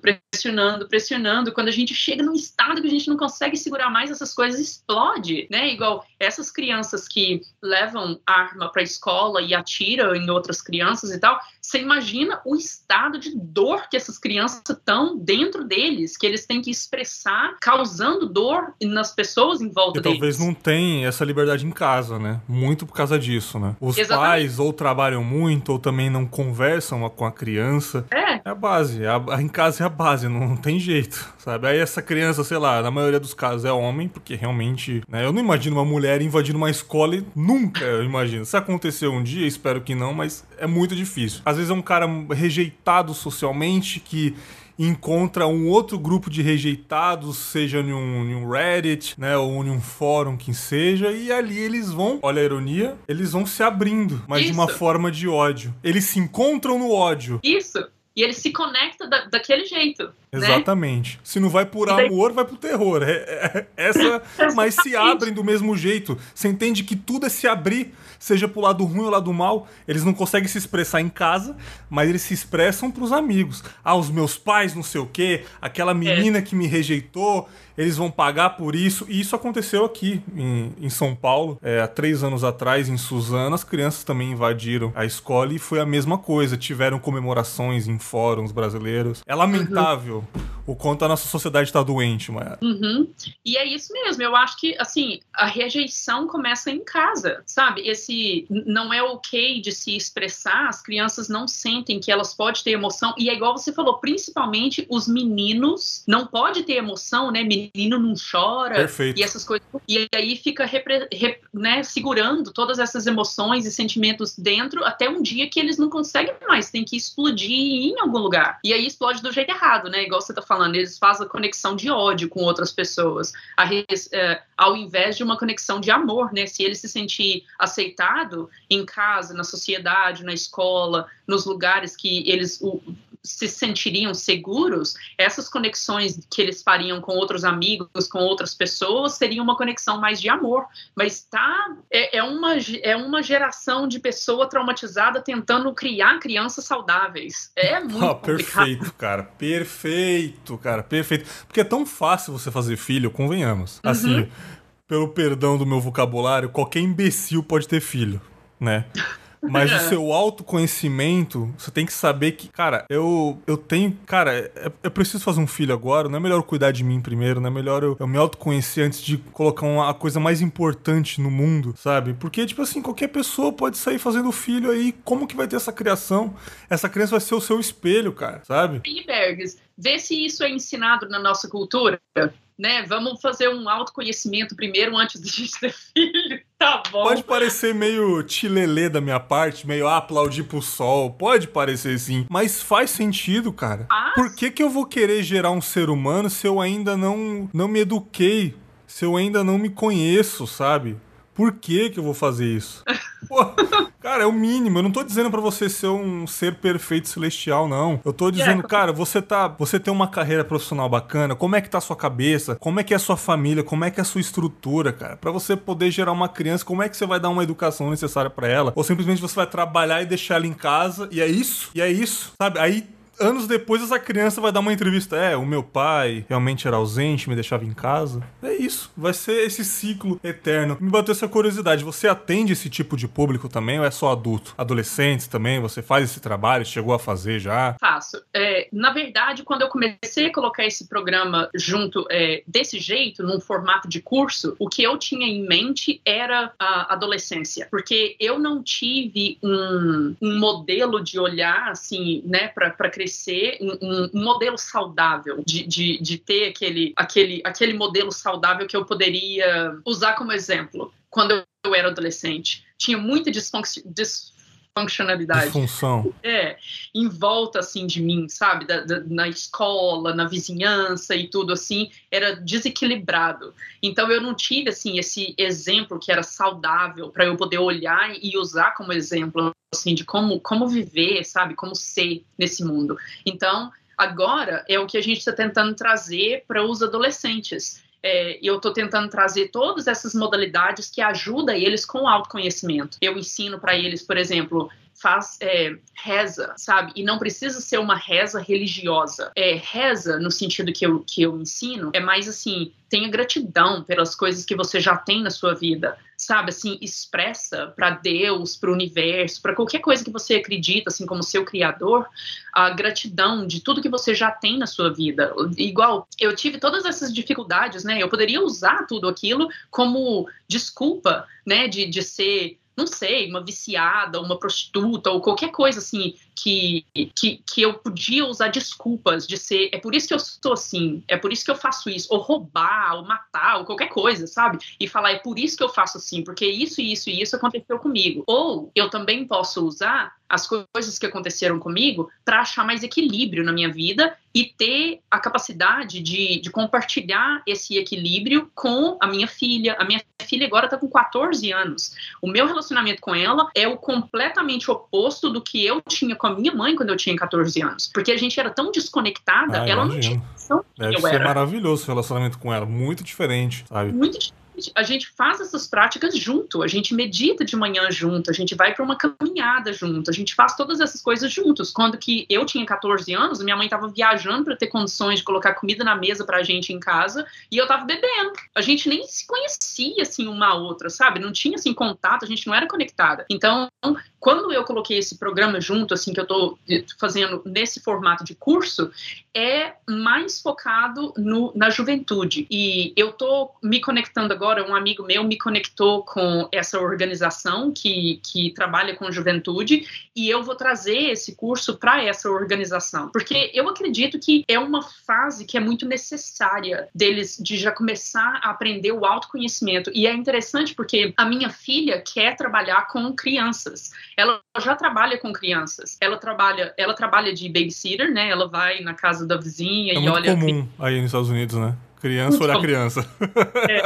C: pressionando, quando a gente chega num estado que a gente não consegue segurar mais, essas coisas explode, né? Igual essas crianças que levam arma para a escola e atiram em outras crianças e tal, você imagina o estado de dor que essas crianças estão dentro deles, que eles têm que expressar, causando dor nas pessoas em volta
A: e
C: deles.
A: talvez não tenham essa liberdade em casa, né? Muito por causa disso, né? Os Exatamente. pais ou trabalham muito ou também não conversam com a criança.
C: É.
A: É a base. É a, em casa é a base, não, não, tem jeito, sabe? Aí essa criança, sei lá, na maioria dos casos é homem, porque realmente, né? Eu não imagino uma mulher invadindo uma escola e nunca eu imagino. Se aconteceu um dia, espero que não, mas é muito difícil. Às vezes é um cara rejeitado socialmente que encontra um outro grupo de rejeitados, seja em um, Reddit, né, ou em um fórum que seja, e ali eles vão, olha a ironia, eles vão se abrindo, mas Isso. de uma forma de ódio. Eles se encontram no ódio.
C: Isso. E ele se conecta da, daquele jeito.
A: Né? Exatamente. Né? Se não vai por daí... amor, vai pro terror. É, é, essa, mas se abrem do mesmo jeito. Você entende que tudo é se abrir, seja pro lado ruim ou lado mal. Eles não conseguem se expressar em casa, mas eles se expressam pros amigos. Ah, os meus pais, não sei o quê, aquela menina é. que me rejeitou eles vão pagar por isso. E isso aconteceu aqui em, em São Paulo, é, há três anos atrás, em Suzano. As crianças também invadiram a escola e foi a mesma coisa. Tiveram comemorações em fóruns brasileiros. É lamentável. Uhum o quanto a nossa sociedade está doente, Maia.
C: Uhum. E é isso mesmo. Eu acho que, assim, a rejeição começa em casa, sabe? Esse não é ok de se expressar, as crianças não sentem que elas podem ter emoção. E é igual você falou, principalmente os meninos não pode ter emoção, né? Menino não chora.
A: Perfeito.
C: E essas coisas. E aí fica repre, rep, né, segurando todas essas emoções e sentimentos dentro até um dia que eles não conseguem mais, tem que explodir em algum lugar. E aí explode do jeito errado, né? Igual você tá falando, eles fazem a conexão de ódio com outras pessoas, a, é, ao invés de uma conexão de amor, né? Se ele se sentir aceitado em casa, na sociedade, na escola, nos lugares que eles o, se sentiriam seguros, essas conexões que eles fariam com outros amigos, com outras pessoas, seria uma conexão mais de amor. Mas tá, é, é, uma, é uma geração de pessoa traumatizada tentando criar crianças saudáveis. É muito oh,
A: Perfeito, cara. Perfeito, cara. Perfeito. Porque é tão fácil você fazer filho, convenhamos. Uhum. Assim, pelo perdão do meu vocabulário, qualquer imbecil pode ter filho, né? Mas o seu autoconhecimento, você tem que saber que, cara, eu, eu tenho. Cara, eu, eu preciso fazer um filho agora. Não é melhor cuidar de mim primeiro, não é melhor eu, eu me autoconhecer antes de colocar uma, a coisa mais importante no mundo, sabe? Porque, tipo assim, qualquer pessoa pode sair fazendo filho aí. Como que vai ter essa criação? Essa criança vai ser o seu espelho, cara, sabe?
C: Bergs, vê se isso é ensinado na nossa cultura né? Vamos fazer um autoconhecimento primeiro antes de gente ter filho. Tá bom.
A: Pode parecer meio tilelê da minha parte, meio aplaudir pro sol. Pode parecer sim. Mas faz sentido, cara. Ah, Por que, que eu vou querer gerar um ser humano se eu ainda não, não me eduquei? Se eu ainda não me conheço, sabe? Por que que eu vou fazer isso? Pô, cara, é o mínimo. Eu não tô dizendo para você ser um ser perfeito celestial, não. Eu tô dizendo, cara, você tá, você tem uma carreira profissional bacana. Como é que tá a sua cabeça? Como é que é a sua família? Como é que é a sua estrutura, cara? Para você poder gerar uma criança, como é que você vai dar uma educação necessária para ela? Ou simplesmente você vai trabalhar e deixar ela em casa e é isso? E é isso, sabe? Aí anos depois essa criança vai dar uma entrevista. É, o meu pai realmente era ausente, me deixava em casa. É isso. Vai ser esse ciclo eterno. Me bateu essa curiosidade. Você atende esse tipo de público também ou é só adulto? Adolescentes também? Você faz esse trabalho? Chegou a fazer já?
C: Faço. É, na verdade, quando eu comecei a colocar esse programa junto é, desse jeito, num formato de curso, o que eu tinha em mente era a adolescência. Porque eu não tive um, um modelo de olhar, assim, né, para crescer um, um modelo saudável, de, de, de ter aquele, aquele, aquele modelo saudável que eu poderia usar como exemplo quando eu era adolescente. Tinha muita disfunção funcionalidade.
A: Função.
C: É, em volta, assim, de mim, sabe? Da, da, na escola, na vizinhança e tudo, assim, era desequilibrado. Então, eu não tive, assim, esse exemplo que era saudável para eu poder olhar e usar como exemplo, assim, de como, como viver, sabe? Como ser nesse mundo. Então, agora é o que a gente está tentando trazer para os adolescentes é, eu estou tentando trazer todas essas modalidades que ajudam eles com o autoconhecimento. Eu ensino para eles, por exemplo, faz é, reza, sabe? E não precisa ser uma reza religiosa. É reza no sentido que eu, que eu ensino, é mais assim, tenha gratidão pelas coisas que você já tem na sua vida, sabe? Assim, expressa para Deus, para o universo, para qualquer coisa que você acredita, assim como seu criador, a gratidão de tudo que você já tem na sua vida. Igual, eu tive todas essas dificuldades, né? Eu poderia usar tudo aquilo como desculpa, né, de, de ser não sei, uma viciada, uma prostituta, ou qualquer coisa assim, que, que, que eu podia usar desculpas de ser, é por isso que eu sou assim, é por isso que eu faço isso, ou roubar, ou matar, ou qualquer coisa, sabe? E falar, é por isso que eu faço assim, porque isso, isso e isso aconteceu comigo. Ou eu também posso usar as coisas que aconteceram comigo para achar mais equilíbrio na minha vida e ter a capacidade de, de compartilhar esse equilíbrio com a minha filha. A minha filha agora está com 14 anos. O meu relacionamento com ela é o completamente oposto do que eu tinha com a minha mãe quando eu tinha 14 anos. Porque a gente era tão desconectada, ah, ela imagino. não tinha noção
A: Deve ser era. maravilhoso o relacionamento com ela, muito diferente, sabe?
C: Muito diferente a gente faz essas práticas junto, a gente medita de manhã junto, a gente vai para uma caminhada junto, a gente faz todas essas coisas juntos. Quando que eu tinha 14 anos, minha mãe estava viajando para ter condições de colocar comida na mesa para a gente em casa e eu estava bebendo. A gente nem se conhecia assim uma a outra, sabe? Não tinha assim contato, a gente não era conectada. Então, quando eu coloquei esse programa junto, assim, que eu estou fazendo nesse formato de curso, é mais focado no, na juventude. E eu estou me conectando agora, um amigo meu me conectou com essa organização que, que trabalha com juventude, e eu vou trazer esse curso para essa organização. Porque eu acredito que é uma fase que é muito necessária deles de já começar a aprender o autoconhecimento. E é interessante porque a minha filha quer trabalhar com crianças. Ela já trabalha com crianças. Ela trabalha, ela trabalha de babysitter, né? Ela vai na casa da vizinha
A: é
C: e olha.
A: É muito comum aí nos Estados Unidos, né? Criança olhar criança.
C: É,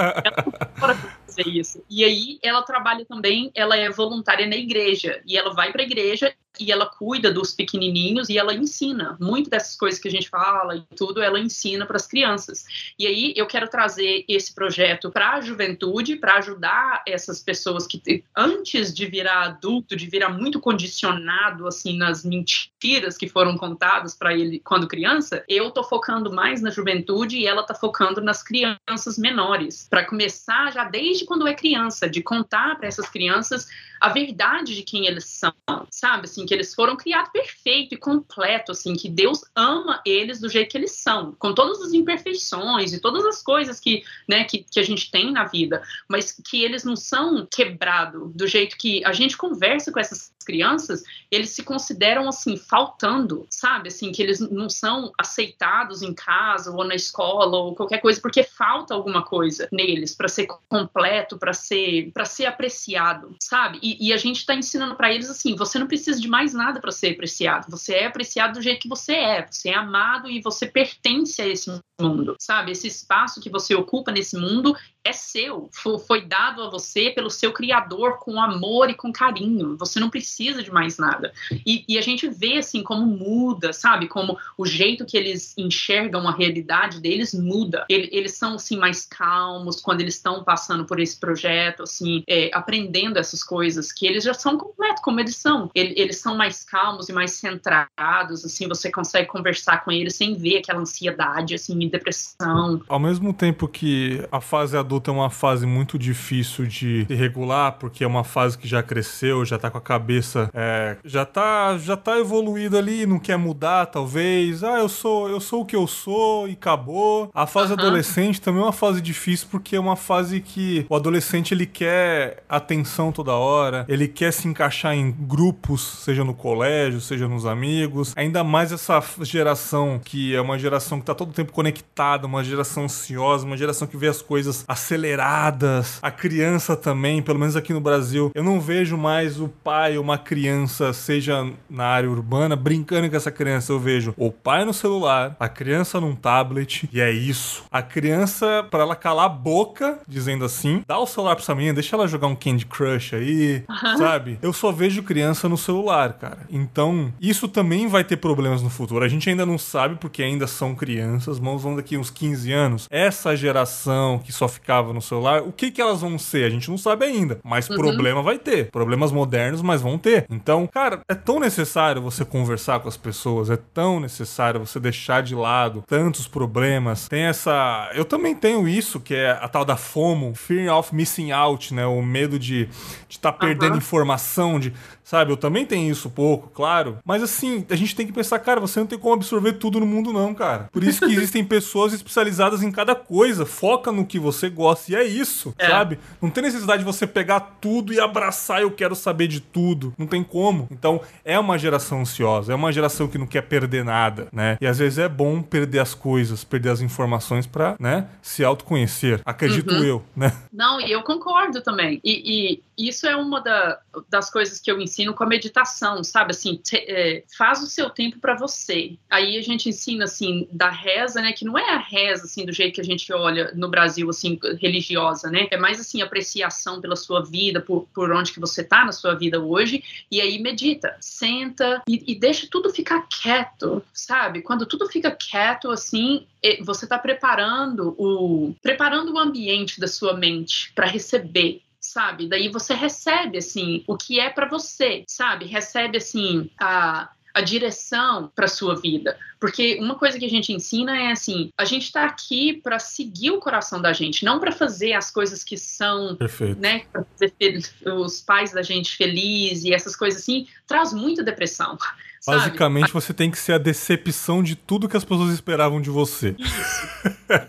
C: ela fazer isso. E aí ela trabalha também, ela é voluntária na igreja e ela vai para a igreja e ela cuida dos pequenininhos e ela ensina muito dessas coisas que a gente fala e tudo, ela ensina para as crianças. E aí eu quero trazer esse projeto para a juventude, para ajudar essas pessoas que antes de virar adulto, de virar muito condicionado assim nas mentiras que foram contadas para ele quando criança, eu tô focando mais na juventude e ela tá focando nas crianças menores, para começar já desde quando é criança, de contar para essas crianças a verdade de quem eles são, sabe? Assim, que eles foram criados perfeito e completo, assim, que Deus ama eles do jeito que eles são, com todas as imperfeições e todas as coisas que, né, que, que a gente tem na vida, mas que eles não são quebrados do jeito que a gente conversa com essas crianças, eles se consideram assim faltando, sabe? Assim, que eles não são aceitados em casa ou na escola ou qualquer coisa porque falta alguma coisa neles para ser completo, para ser para ser apreciado, sabe? E e, a gente está ensinando para eles assim: você não precisa de mais nada para ser apreciado. Você é apreciado do jeito que você é. Você é amado e você pertence a esse mundo, sabe? Esse espaço que você ocupa nesse mundo é seu, foi dado a você pelo seu criador com amor e com carinho. Você não precisa de mais nada. E, e, a gente vê assim como muda, sabe? Como o jeito que eles enxergam a realidade deles muda. Eles, são assim mais calmos quando eles estão passando por esse projeto, assim, é, aprendendo essas coisas que eles já são completos como eles são. Eles, são mais calmos e mais centrados, assim. Você consegue conversar com eles sem ver aquela ansiedade, assim, depressão.
A: Ao mesmo tempo que a fase adulta é uma fase muito difícil de regular, porque é uma fase que já cresceu, já tá com a cabeça. É, já tá já tá evoluído ali, não quer mudar, talvez. Ah, eu sou, eu sou o que eu sou e acabou. A fase uhum. adolescente também é uma fase difícil, porque é uma fase que o adolescente ele quer atenção toda hora, ele quer se encaixar em grupos, seja no colégio, seja nos amigos. Ainda mais essa geração que é uma geração que tá todo tempo conectada, uma geração ansiosa, uma geração que vê as coisas aceleradas. A criança também, pelo menos aqui no Brasil, eu não vejo mais o pai ou uma criança, seja na área urbana, brincando com essa criança. Eu vejo o pai no celular, a criança num tablet, e é isso. A criança, para ela calar a boca, dizendo assim, dá o celular pra essa menina, deixa ela jogar um Candy Crush aí, uhum. sabe? Eu só vejo criança no celular, cara. Então, isso também vai ter problemas no futuro. A gente ainda não sabe, porque ainda são crianças, mas vão daqui uns 15 anos, essa geração que só ficava no celular, o que que elas vão ser? A gente não sabe ainda, mas uhum. problema vai ter. Problemas modernos, mas vão ter. Então, cara, é tão necessário você conversar com as pessoas, é tão necessário você deixar de lado tantos problemas. Tem essa, eu também tenho isso, que é a tal da FOMO, Fear of Missing Out, né? O medo de estar tá perdendo uhum. informação, de Sabe, eu também tenho isso pouco, claro. Mas assim, a gente tem que pensar, cara, você não tem como absorver tudo no mundo, não, cara. Por isso que existem pessoas especializadas em cada coisa. Foca no que você gosta. E é isso, é. sabe? Não tem necessidade de você pegar tudo e abraçar, eu quero saber de tudo. Não tem como. Então, é uma geração ansiosa, é uma geração que não quer perder nada, né? E às vezes é bom perder as coisas, perder as informações pra, né, se autoconhecer. Acredito uhum. eu, né?
C: Não, e eu concordo também. E, e isso é uma da, das coisas que eu ensino com a meditação, sabe? Assim, te, é, faz o seu tempo para você. Aí a gente ensina, assim, da reza, né? Que não é a reza, assim, do jeito que a gente olha no Brasil, assim, religiosa, né? É mais, assim, apreciação pela sua vida, por, por onde que você tá na sua vida hoje. E aí medita, senta e, e deixa tudo ficar quieto, sabe? Quando tudo fica quieto, assim, você está preparando o preparando o ambiente da sua mente para receber sabe? Daí você recebe assim o que é para você, sabe? Recebe assim a a direção para sua vida. Porque uma coisa que a gente ensina é assim: a gente está aqui para seguir o coração da gente, não para fazer as coisas que são,
A: Perfeito.
C: né, para fazer os pais da gente felizes e essas coisas assim, traz muita depressão. Sabe?
A: Basicamente, você tem que ser a decepção de tudo que as pessoas esperavam de você.
C: Isso.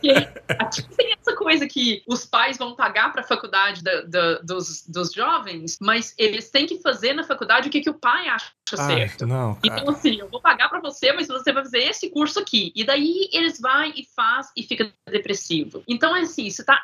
C: E aqui tem essa coisa que os pais vão pagar para a faculdade da, da, dos, dos jovens, mas eles têm que fazer na faculdade o que, que o pai acha Ai, certo.
A: Não,
C: então, assim, eu vou pagar para você, mas você vai fazer esse curso aqui. E daí eles vai e faz e fica depressivo. Então, é assim, você está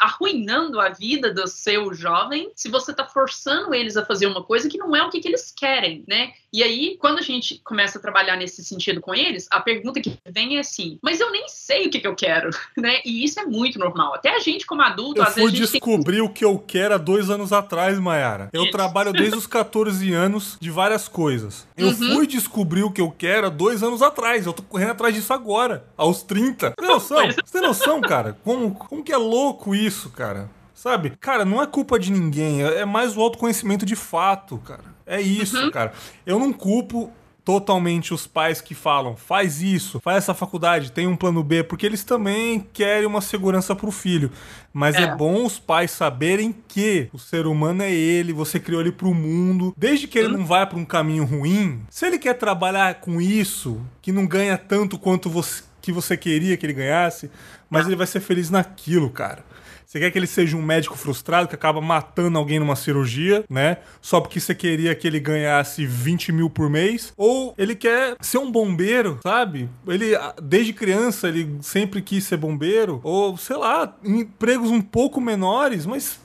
C: arruinando a vida do seu jovem se você está forçando eles a fazer uma coisa que não é o que, que eles querem, né? E aí, quando a gente começa a trabalhar nesse sentido com eles, a pergunta que vem é assim: mas eu nem sei o que, que eu quero, né? E isso é muito normal. Até a gente, como adulto,
A: eu
C: às
A: fui
C: vezes.
A: descobrir tem... o que eu quero há dois anos atrás, Mayara. Eu isso. trabalho desde os 14 anos de várias coisas. Eu uhum. fui descobrir o que eu quero há dois anos atrás. Eu tô correndo atrás disso agora, aos 30. Tem noção? Você tem noção, cara? Como, como que é louco isso, cara? Sabe? Cara, não é culpa de ninguém. É mais o autoconhecimento de fato, cara. É isso, uhum. cara. Eu não culpo totalmente os pais que falam, faz isso, faz essa faculdade, tem um plano B, porque eles também querem uma segurança pro filho. Mas é. é, bom os pais saberem que o ser humano é ele, você criou ele pro mundo. Desde que ele não vai para um caminho ruim, se ele quer trabalhar com isso, que não ganha tanto quanto você, que você queria que ele ganhasse, mas ele vai ser feliz naquilo, cara. Você quer que ele seja um médico frustrado que acaba matando alguém numa cirurgia, né? Só porque você queria que ele ganhasse 20 mil por mês? Ou ele quer ser um bombeiro, sabe? Ele, desde criança, ele sempre quis ser bombeiro. Ou, sei lá, empregos um pouco menores, mas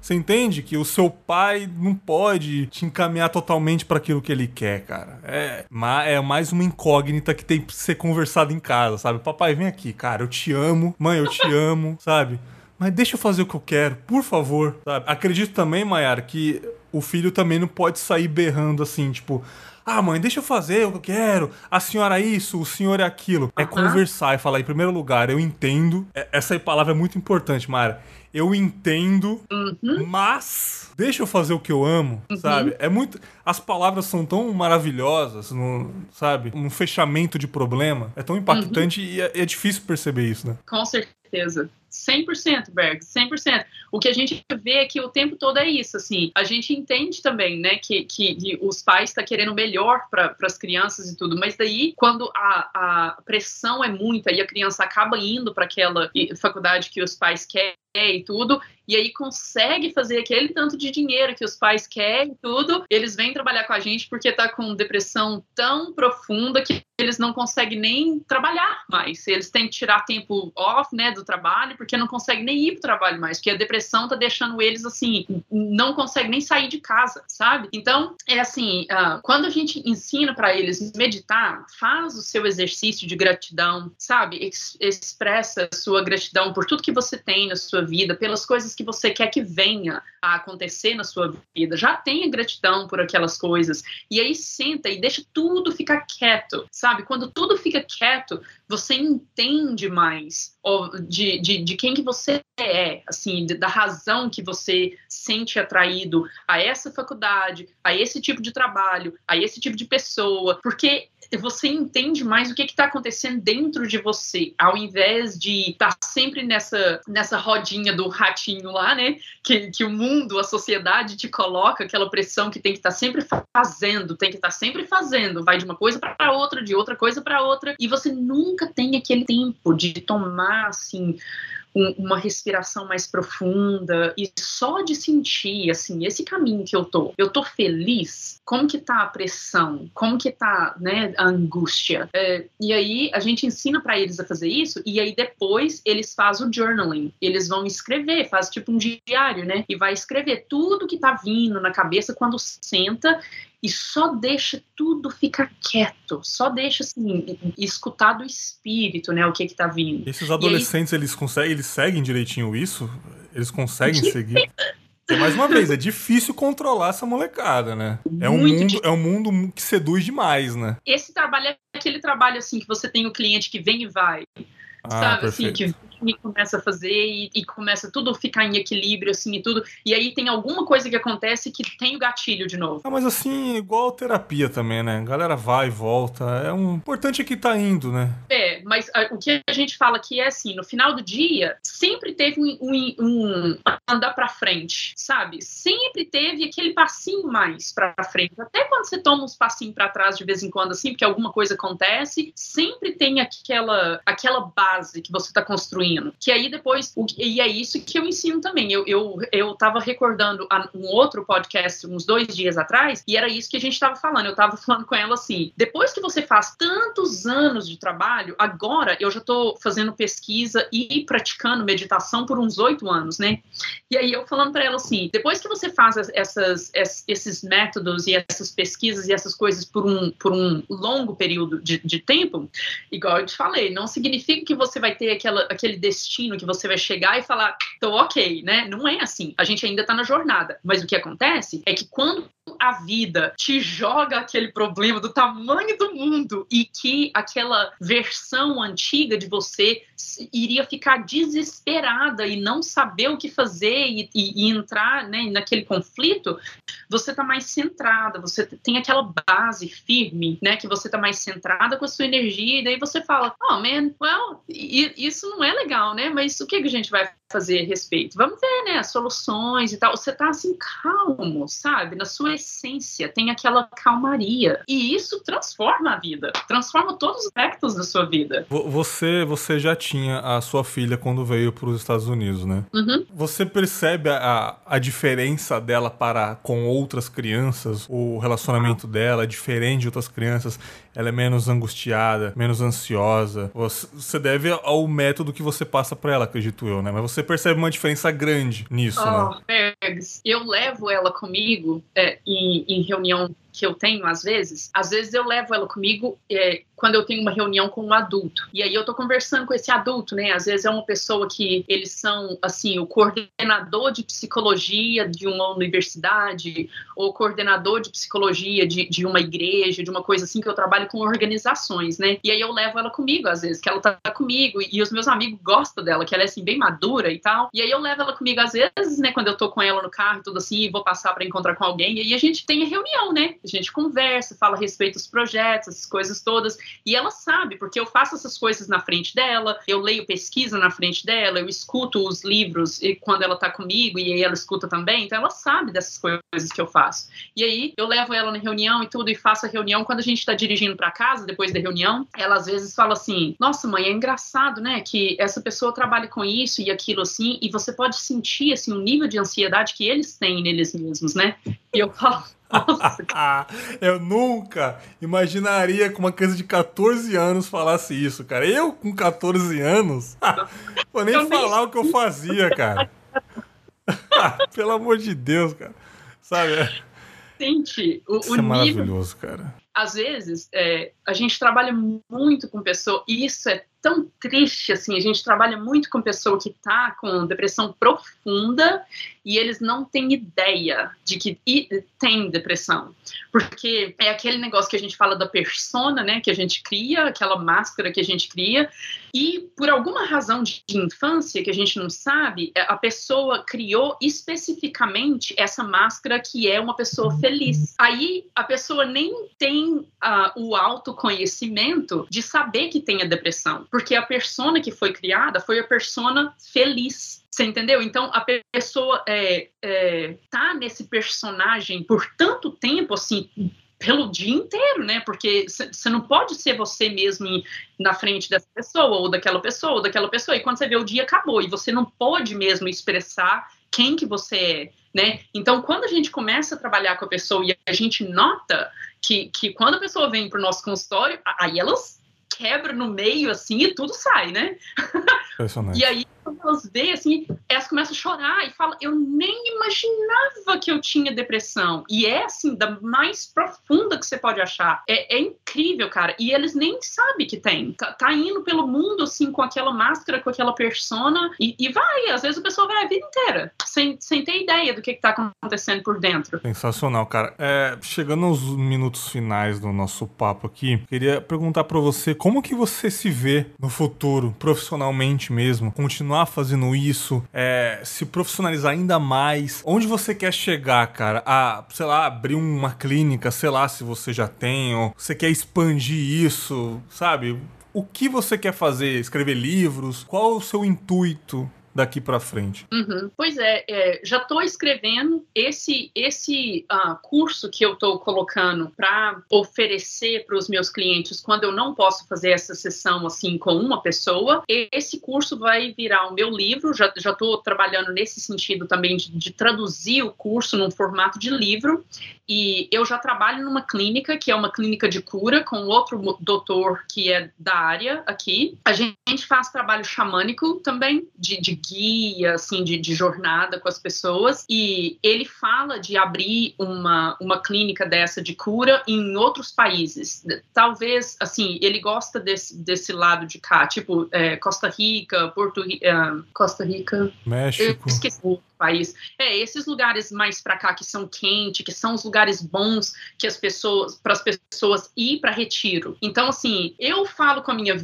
A: você entende que o seu pai não pode te encaminhar totalmente para aquilo que ele quer, cara. É, é mais uma incógnita que tem que ser conversada em casa, sabe? Papai, vem aqui, cara, eu te amo. Mãe, eu te amo, sabe? Mas deixa eu fazer o que eu quero, por favor. Sabe? Acredito também, Mayara, que o filho também não pode sair berrando assim, tipo, ah, mãe, deixa eu fazer o que eu quero. A senhora é isso, o senhor é aquilo. É conversar e falar, em primeiro lugar, eu entendo. É, essa palavra é muito importante, Mayara. Eu entendo, uhum. mas deixa eu fazer o que eu amo, uhum. sabe? É muito. As palavras são tão maravilhosas, no, sabe? Um fechamento de problema. É tão impactante uhum. e é, é difícil perceber isso, né?
C: Com certeza. 100%, Berg, 100%. O que a gente vê aqui o tempo todo é isso, assim. A gente entende também, né, que, que, que os pais estão tá querendo melhor para as crianças e tudo, mas daí, quando a, a pressão é muita e a criança acaba indo para aquela faculdade que os pais querem e tudo, e aí consegue fazer aquele tanto de dinheiro que os pais querem tudo, eles vêm trabalhar com a gente porque tá com depressão tão profunda que eles não conseguem nem trabalhar mais. Eles têm que tirar tempo off, né, do trabalho, porque não conseguem nem ir pro trabalho mais, porque a depressão tá deixando eles assim, não conseguem nem sair de casa, sabe? Então, é assim, uh, quando a gente ensina para eles meditar, faz o seu exercício de gratidão, sabe? Ex expressa sua gratidão por tudo que você tem na sua vida, pelas coisas que você quer que venha a acontecer na sua vida. Já tenha gratidão por aquelas coisas. E aí senta e deixa tudo ficar quieto, sabe? Quando tudo fica quieto, você entende mais de, de, de quem que você é, assim, da razão que você sente atraído a essa faculdade, a esse tipo de trabalho, a esse tipo de pessoa, porque você entende mais o que está acontecendo dentro de você, ao invés de estar tá sempre nessa, nessa rodinha do ratinho lá, né? Que, que o mundo, a sociedade te coloca aquela pressão que tem que estar tá sempre fazendo, tem que estar tá sempre fazendo, vai de uma coisa para outra, de outra coisa para outra, e você nunca tem aquele tempo de tomar assim um, uma respiração mais profunda e só de sentir assim esse caminho que eu tô, eu tô feliz. Como que tá a pressão? Como que tá, né, a angústia? É, e aí a gente ensina para eles a fazer isso e aí depois eles fazem o journaling. Eles vão escrever, faz tipo um diário, né? E vai escrever tudo que tá vindo na cabeça quando senta e só deixa tudo ficar quieto, só deixa assim escutar do espírito, né, o que que tá vindo.
A: Esses adolescentes aí... eles conseguem, eles seguem direitinho isso? Eles conseguem seguir? E mais uma vez, é difícil controlar essa molecada, né? É um, mundo, é um mundo que seduz demais, né?
C: Esse trabalho é aquele trabalho assim que você tem o cliente que vem e vai. Ah, sabe, perfeito. assim, que e começa a fazer e, e, começa tudo a ficar em equilíbrio, assim, e tudo. E aí tem alguma coisa que acontece que tem o gatilho de novo.
A: Ah, mas assim, igual terapia também, né? A galera vai e volta. É um importante é que tá indo, né?
C: É, mas a, o que a gente fala aqui é assim, no final do dia, sempre teve um, um, um andar para frente, sabe? Sempre teve aquele passinho mais para frente. Até quando você toma uns passinhos para trás de vez em quando, assim, porque alguma coisa acontece, sempre tem aquela, aquela base que você está construindo. Que aí depois, e é isso que eu ensino também. Eu, eu, eu tava recordando um outro podcast uns dois dias atrás, e era isso que a gente estava falando. Eu estava falando com ela assim: depois que você faz tantos anos de trabalho, agora eu já estou fazendo pesquisa e praticando meditação por uns oito anos, né? E aí eu falando para ela assim: depois que você faz essas, esses métodos e essas pesquisas e essas coisas por um, por um longo período de, de tempo, igual eu te falei, não significa que você vai ter aquela, aquele destino que você vai chegar e falar, tô ok, né? Não é assim. A gente ainda tá na jornada. Mas o que acontece é que quando a vida te joga aquele problema do tamanho do mundo e que aquela versão antiga de você iria ficar desesperada e não saber o que fazer e, e, e entrar né, naquele conflito, você está mais centrada, você tem aquela base firme, né, que você está mais centrada com a sua energia e daí você fala, oh man, well, isso não é legal, né, mas o que, que a gente vai fazer a respeito? Vamos ver, né, soluções e tal. Você está assim calmo, sabe, na sua essência, tem aquela calmaria e isso transforma a vida, transforma todos os aspectos da sua vida.
A: Você, você já tinha a sua filha quando veio para os Estados Unidos, né?
C: Uhum.
A: Você percebe a, a diferença dela para com outras crianças? O relacionamento dela é diferente de outras crianças? Ela é menos angustiada, menos ansiosa? Você deve ao método que você passa para ela, acredito eu, né? Mas você percebe uma diferença grande nisso,
C: oh, né? Eu levo ela comigo é, em, em reunião que eu tenho às vezes, às vezes eu levo ela comigo é, quando eu tenho uma reunião com um adulto. E aí eu tô conversando com esse adulto, né? Às vezes é uma pessoa que eles são, assim, o coordenador de psicologia de uma universidade, ou coordenador de psicologia de, de uma igreja, de uma coisa assim, que eu trabalho com organizações, né? E aí eu levo ela comigo, às vezes, que ela tá comigo, e os meus amigos gostam dela, que ela é, assim, bem madura e tal. E aí eu levo ela comigo, às vezes, né, quando eu tô com ela no carro e tudo assim, e vou passar para encontrar com alguém, e aí a gente tem a reunião, né? A gente conversa, fala a respeito dos projetos, essas coisas todas. E ela sabe, porque eu faço essas coisas na frente dela, eu leio pesquisa na frente dela, eu escuto os livros e quando ela tá comigo e aí ela escuta também, então ela sabe dessas coisas que eu faço. E aí eu levo ela na reunião e tudo e faço a reunião. Quando a gente tá dirigindo para casa depois da reunião, ela às vezes fala assim: "Nossa, mãe, é engraçado, né, que essa pessoa trabalha com isso e aquilo assim, e você pode sentir assim o nível de ansiedade que eles têm neles mesmos, né?" E eu falo
A: eu nunca imaginaria que uma criança de 14 anos falasse isso, cara. Eu, com 14 anos, vou nem eu falar nem... o que eu fazia, cara. Pelo amor de Deus, cara. Sabe?
C: Gente, o,
A: isso
C: o é
A: nível... maravilhoso, cara.
C: Às vezes, é, a gente trabalha muito com pessoa, e isso é tão triste, assim, a gente trabalha muito com pessoa que tá com depressão profunda e eles não têm ideia de que tem depressão. Porque é aquele negócio que a gente fala da persona, né, que a gente cria, aquela máscara que a gente cria, e por alguma razão de infância que a gente não sabe, é, a pessoa criou especificamente essa máscara que é uma pessoa feliz. Aí a pessoa nem tem uh, o autoconhecimento de saber que tem a depressão porque a persona que foi criada foi a persona feliz. Você entendeu? Então a pessoa é, é, tá nesse personagem por tanto tempo assim pelo dia inteiro, né? Porque você não pode ser você mesmo na frente dessa pessoa, ou daquela pessoa, ou daquela pessoa, e quando você vê o dia acabou, e você não pode mesmo expressar quem que você é, né? Então, quando a gente começa a trabalhar com a pessoa e a gente nota que, que quando a pessoa vem para o nosso consultório, aí elas quebra no meio assim e tudo sai, né?
A: e
C: aí elas veem, assim, chorar e falam, eu nem imaginava que eu tinha depressão. E é, assim, da mais profunda que você pode achar. É, é incrível, cara. E eles nem sabem que tem. Tá, tá, indo pelo mundo, assim, com aquela máscara, com aquela persona, e, e vai. Às vezes a pessoa vai a vida inteira, sem, sem ter ideia do que, que tá acontecendo por dentro.
A: Sensacional, cara. É, chegando aos minutos finais do nosso papo aqui, queria perguntar para você como que você se vê no futuro, profissionalmente mesmo, continuar fazendo isso, é, se profissionalizar ainda mais. Onde você quer chegar, cara? A, sei lá, abrir uma clínica, sei lá se você já tem, ou você quer expandir isso, sabe? O que você quer fazer? Escrever livros? Qual o seu intuito daqui para frente?
C: Uhum. Pois é, é já estou escrevendo esse esse uh, curso que eu estou colocando para oferecer para os meus clientes quando eu não posso fazer essa sessão assim com uma pessoa. Esse curso vai virar o meu livro. Já já estou trabalhando nesse sentido também de, de traduzir o curso num formato de livro. E eu já trabalho numa clínica que é uma clínica de cura com outro doutor que é da área aqui. A gente faz trabalho xamânico também de, de guia, assim, de, de, jornada com as pessoas. E ele fala de abrir uma, uma clínica dessa de cura em outros países. Talvez, assim, ele gosta desse, desse lado de cá, tipo é, Costa Rica, Porto uh, Costa Rica.
A: México. Eu
C: esqueci país. É, esses lugares mais para cá que são quentes, que são os lugares bons que as pessoas, para as pessoas ir para retiro. Então, assim, eu falo com a minha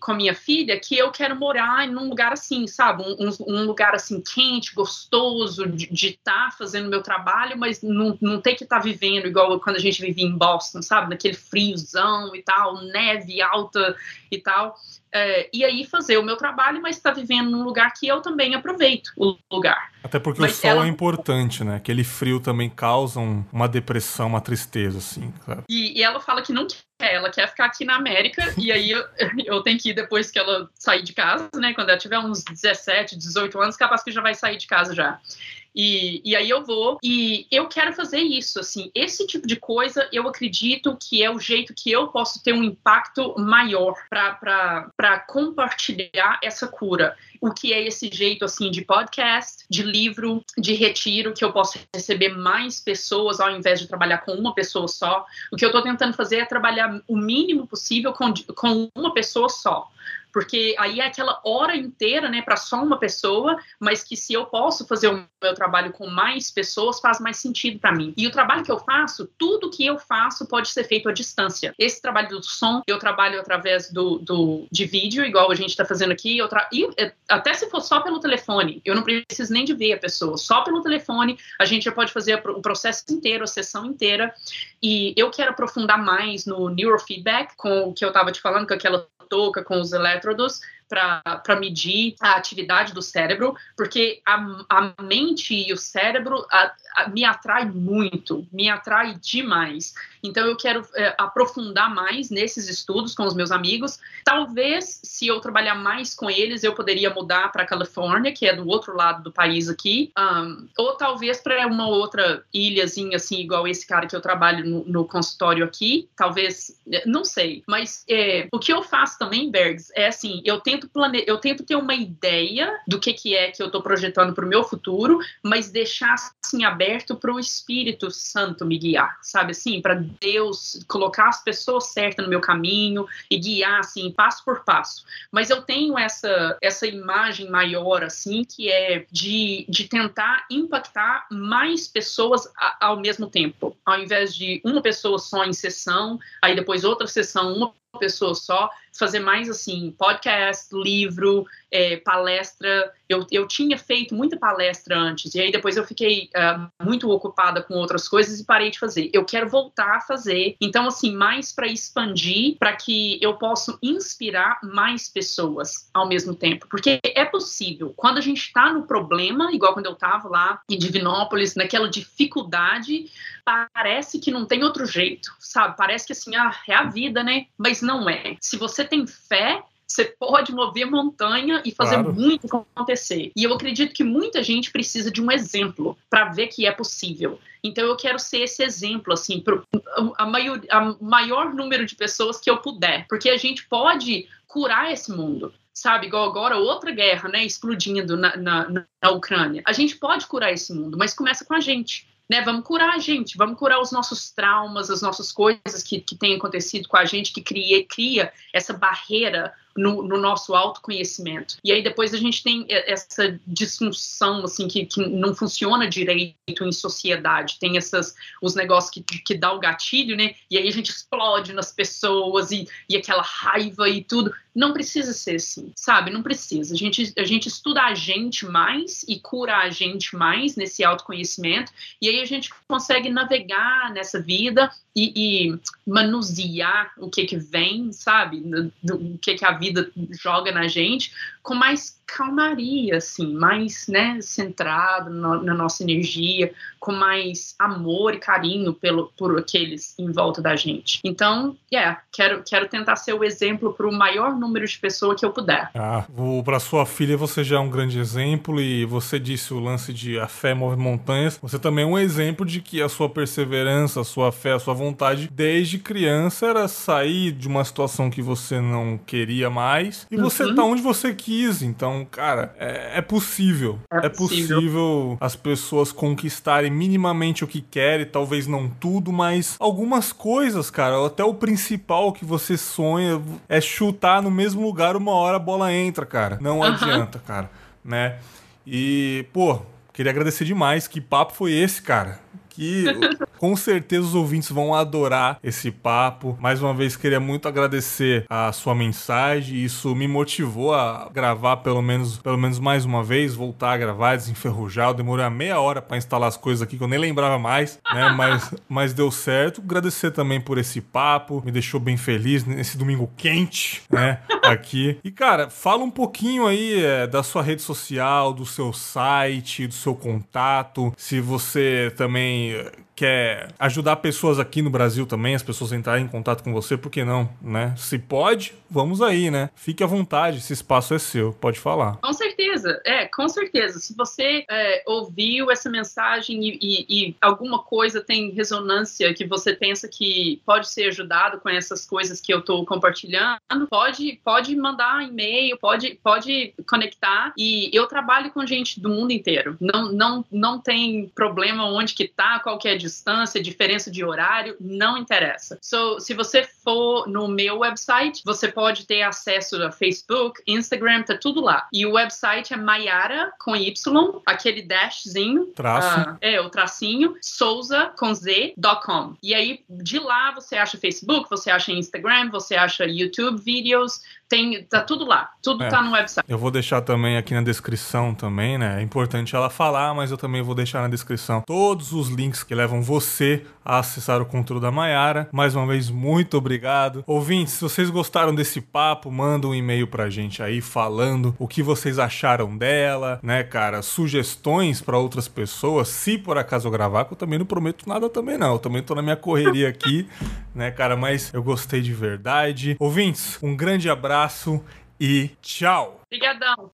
C: com a minha filha que eu quero morar num lugar assim, sabe? Um, um lugar assim quente, gostoso, de estar tá fazendo meu trabalho, mas não, não ter que estar tá vivendo igual quando a gente vivia em Boston, sabe? Naquele friozão e tal, neve alta e tal. É, e aí fazer o meu trabalho, mas estar tá vivendo num lugar que eu também aproveito o lugar.
A: Até porque mas o sol ela... é importante, né? Aquele frio também causa uma depressão, uma tristeza, assim. Claro.
C: E, e, ela fala que não quer, ela quer ficar aqui na América, e aí eu, eu, tenho que ir depois que ela sair de casa, né? Quando ela tiver uns 17, 18 anos, capaz que já vai sair de casa já. E, e aí eu vou e eu quero fazer isso, assim, esse tipo de coisa eu acredito que é o jeito que eu posso ter um impacto maior para compartilhar essa cura. O que é esse jeito, assim, de podcast, de livro, de retiro, que eu posso receber mais pessoas ao invés de trabalhar com uma pessoa só. O que eu estou tentando fazer é trabalhar o mínimo possível com, com uma pessoa só porque aí é aquela hora inteira, né, para só uma pessoa, mas que se eu posso fazer o meu trabalho com mais pessoas, faz mais sentido para mim. E o trabalho que eu faço, tudo que eu faço pode ser feito à distância. Esse trabalho do som, eu trabalho através do, do de vídeo, igual a gente está fazendo aqui, eu tra... e é, até se for só pelo telefone, eu não preciso nem de ver a pessoa, só pelo telefone a gente já pode fazer o processo inteiro, a sessão inteira. E eu quero aprofundar mais no neurofeedback, com o que eu estava te falando, com aquela touca, com os elétrodos, para medir a atividade do cérebro, porque a, a mente e o cérebro a, a, me atrai muito, me atrai demais. Então eu quero é, aprofundar mais nesses estudos com os meus amigos. Talvez, se eu trabalhar mais com eles, eu poderia mudar para Califórnia, que é do outro lado do país aqui, um, ou talvez para uma outra ilhazinha assim, igual esse cara que eu trabalho no, no consultório aqui. Talvez, não sei. Mas é, o que eu faço também, Bergs, é assim, eu tento tento plane... eu tento ter uma ideia do que, que é que eu estou projetando para o meu futuro, mas deixar assim aberto para o Espírito Santo me guiar, sabe assim, para Deus colocar as pessoas certas no meu caminho e guiar assim passo por passo. Mas eu tenho essa essa imagem maior assim que é de, de tentar impactar mais pessoas a, ao mesmo tempo, ao invés de uma pessoa só em sessão, aí depois outra sessão uma pessoa só, fazer mais assim, podcast, livro, é, palestra. Eu, eu tinha feito muita palestra antes, e aí depois eu fiquei uh, muito ocupada com outras coisas e parei de fazer. Eu quero voltar a fazer, então, assim, mais para expandir, para que eu possa inspirar mais pessoas ao mesmo tempo, porque é possível. Quando a gente está no problema, igual quando eu estava lá em Divinópolis, naquela dificuldade, parece que não tem outro jeito, sabe? Parece que assim, ah, é a vida, né? Mas não é. Se você tem fé, Você pode mover montanha e fazer claro. muito acontecer. E eu acredito que muita gente precisa de um exemplo para ver que é possível. Então eu quero ser esse exemplo, assim, para a maior, a maior número de pessoas que eu puder. Porque a gente pode curar esse mundo sabe? Igual agora outra guerra, né, explodindo na, na, na, Ucrânia. A gente pode curar esse mundo, mas começa com a gente né? Vamos curar a gente, vamos curar os nossos traumas, as nossas coisas que, que têm acontecido com a gente, que cria, cria essa barreira no, no, nosso autoconhecimento. E aí depois a gente tem essa disfunção, assim, que, que não funciona direito em sociedade. Tem essas, os negócios que, que dá o gatilho, né? E aí a gente explode nas pessoas e, e aquela raiva e tudo. Não precisa ser assim, sabe? Não precisa. A gente, a gente estuda a gente mais e cura a gente mais nesse autoconhecimento. E aí a gente consegue navegar nessa vida e, e manusear o que que vem, sabe? Do, o que que a vida joga na gente com mais calmaria, assim, mais, né, centrado no, na nossa energia, com mais amor e carinho pelo, por aqueles em volta da gente. Então, yeah, quero, quero tentar ser o exemplo para o maior número de pessoas que eu puder.
A: Ah, para sua filha você já é um grande exemplo e você disse o lance de a fé move montanhas. Você também é um exemplo de que a sua perseverança, a sua fé, a sua vontade desde criança era sair de uma situação que você não queria mais e você uhum. tá onde você quis. Então, cara, é, é possível. É, é possível. possível as pessoas conquistarem minimamente o que querem, talvez não tudo, mas algumas coisas, cara. Até o principal que você sonha é chutar no mesmo lugar uma hora a bola entra, cara. Não adianta, cara, né? E, pô, queria agradecer demais. Que papo foi esse, cara? Que com certeza os ouvintes vão adorar esse papo. Mais uma vez, queria muito agradecer a sua mensagem. Isso me motivou a gravar pelo menos, pelo menos mais uma vez, voltar a gravar, desenferrujar. Eu demorei uma meia hora para instalar as coisas aqui que eu nem lembrava mais, né? Mas, mas deu certo. Agradecer também por esse papo. Me deixou bem feliz nesse domingo quente, né? Aqui. E, cara, fala um pouquinho aí é, da sua rede social, do seu site, do seu contato. Se você também New York. Quer ajudar pessoas aqui no Brasil também, as pessoas entrarem em contato com você, por que não, né? Se pode, vamos aí, né? Fique à vontade, esse espaço é seu, pode falar.
C: Com certeza, é, com certeza. Se você é, ouviu essa mensagem e, e, e, alguma coisa tem ressonância que você pensa que pode ser ajudado com essas coisas que eu estou compartilhando, pode, pode mandar e-mail, pode, pode conectar. E eu trabalho com gente do mundo inteiro. Não, não, não tem problema onde que tá, qual que é a distância, diferença de horário, não interessa. So, se você for no meu website, você pode ter acesso a Facebook, Instagram, tá tudo lá. E o website é Maiara com Y, aquele dashzinho.
A: Traço. Uh,
C: é, o tracinho, Souza com Z.com. E aí, de lá você acha Facebook, você acha Instagram, você acha YouTube vídeos, tem, tá tudo lá, tudo é. tá no website.
A: Eu vou deixar também aqui na descrição também, né? É importante ela falar, mas eu também vou deixar na descrição todos os links que levam você a acessar o conteúdo da Maiara. Mais uma vez, muito obrigado. Ouvintes, se vocês gostaram desse papo, manda um e-mail pra gente aí falando o que vocês acharam dela, né, cara? Sugestões para outras pessoas, se por acaso eu gravar, que eu também não prometo nada também não. Eu também tô na minha correria aqui, né, cara? Mas eu gostei de verdade. Ouvintes, um grande abraço abraço e tchau.
C: Obrigadão.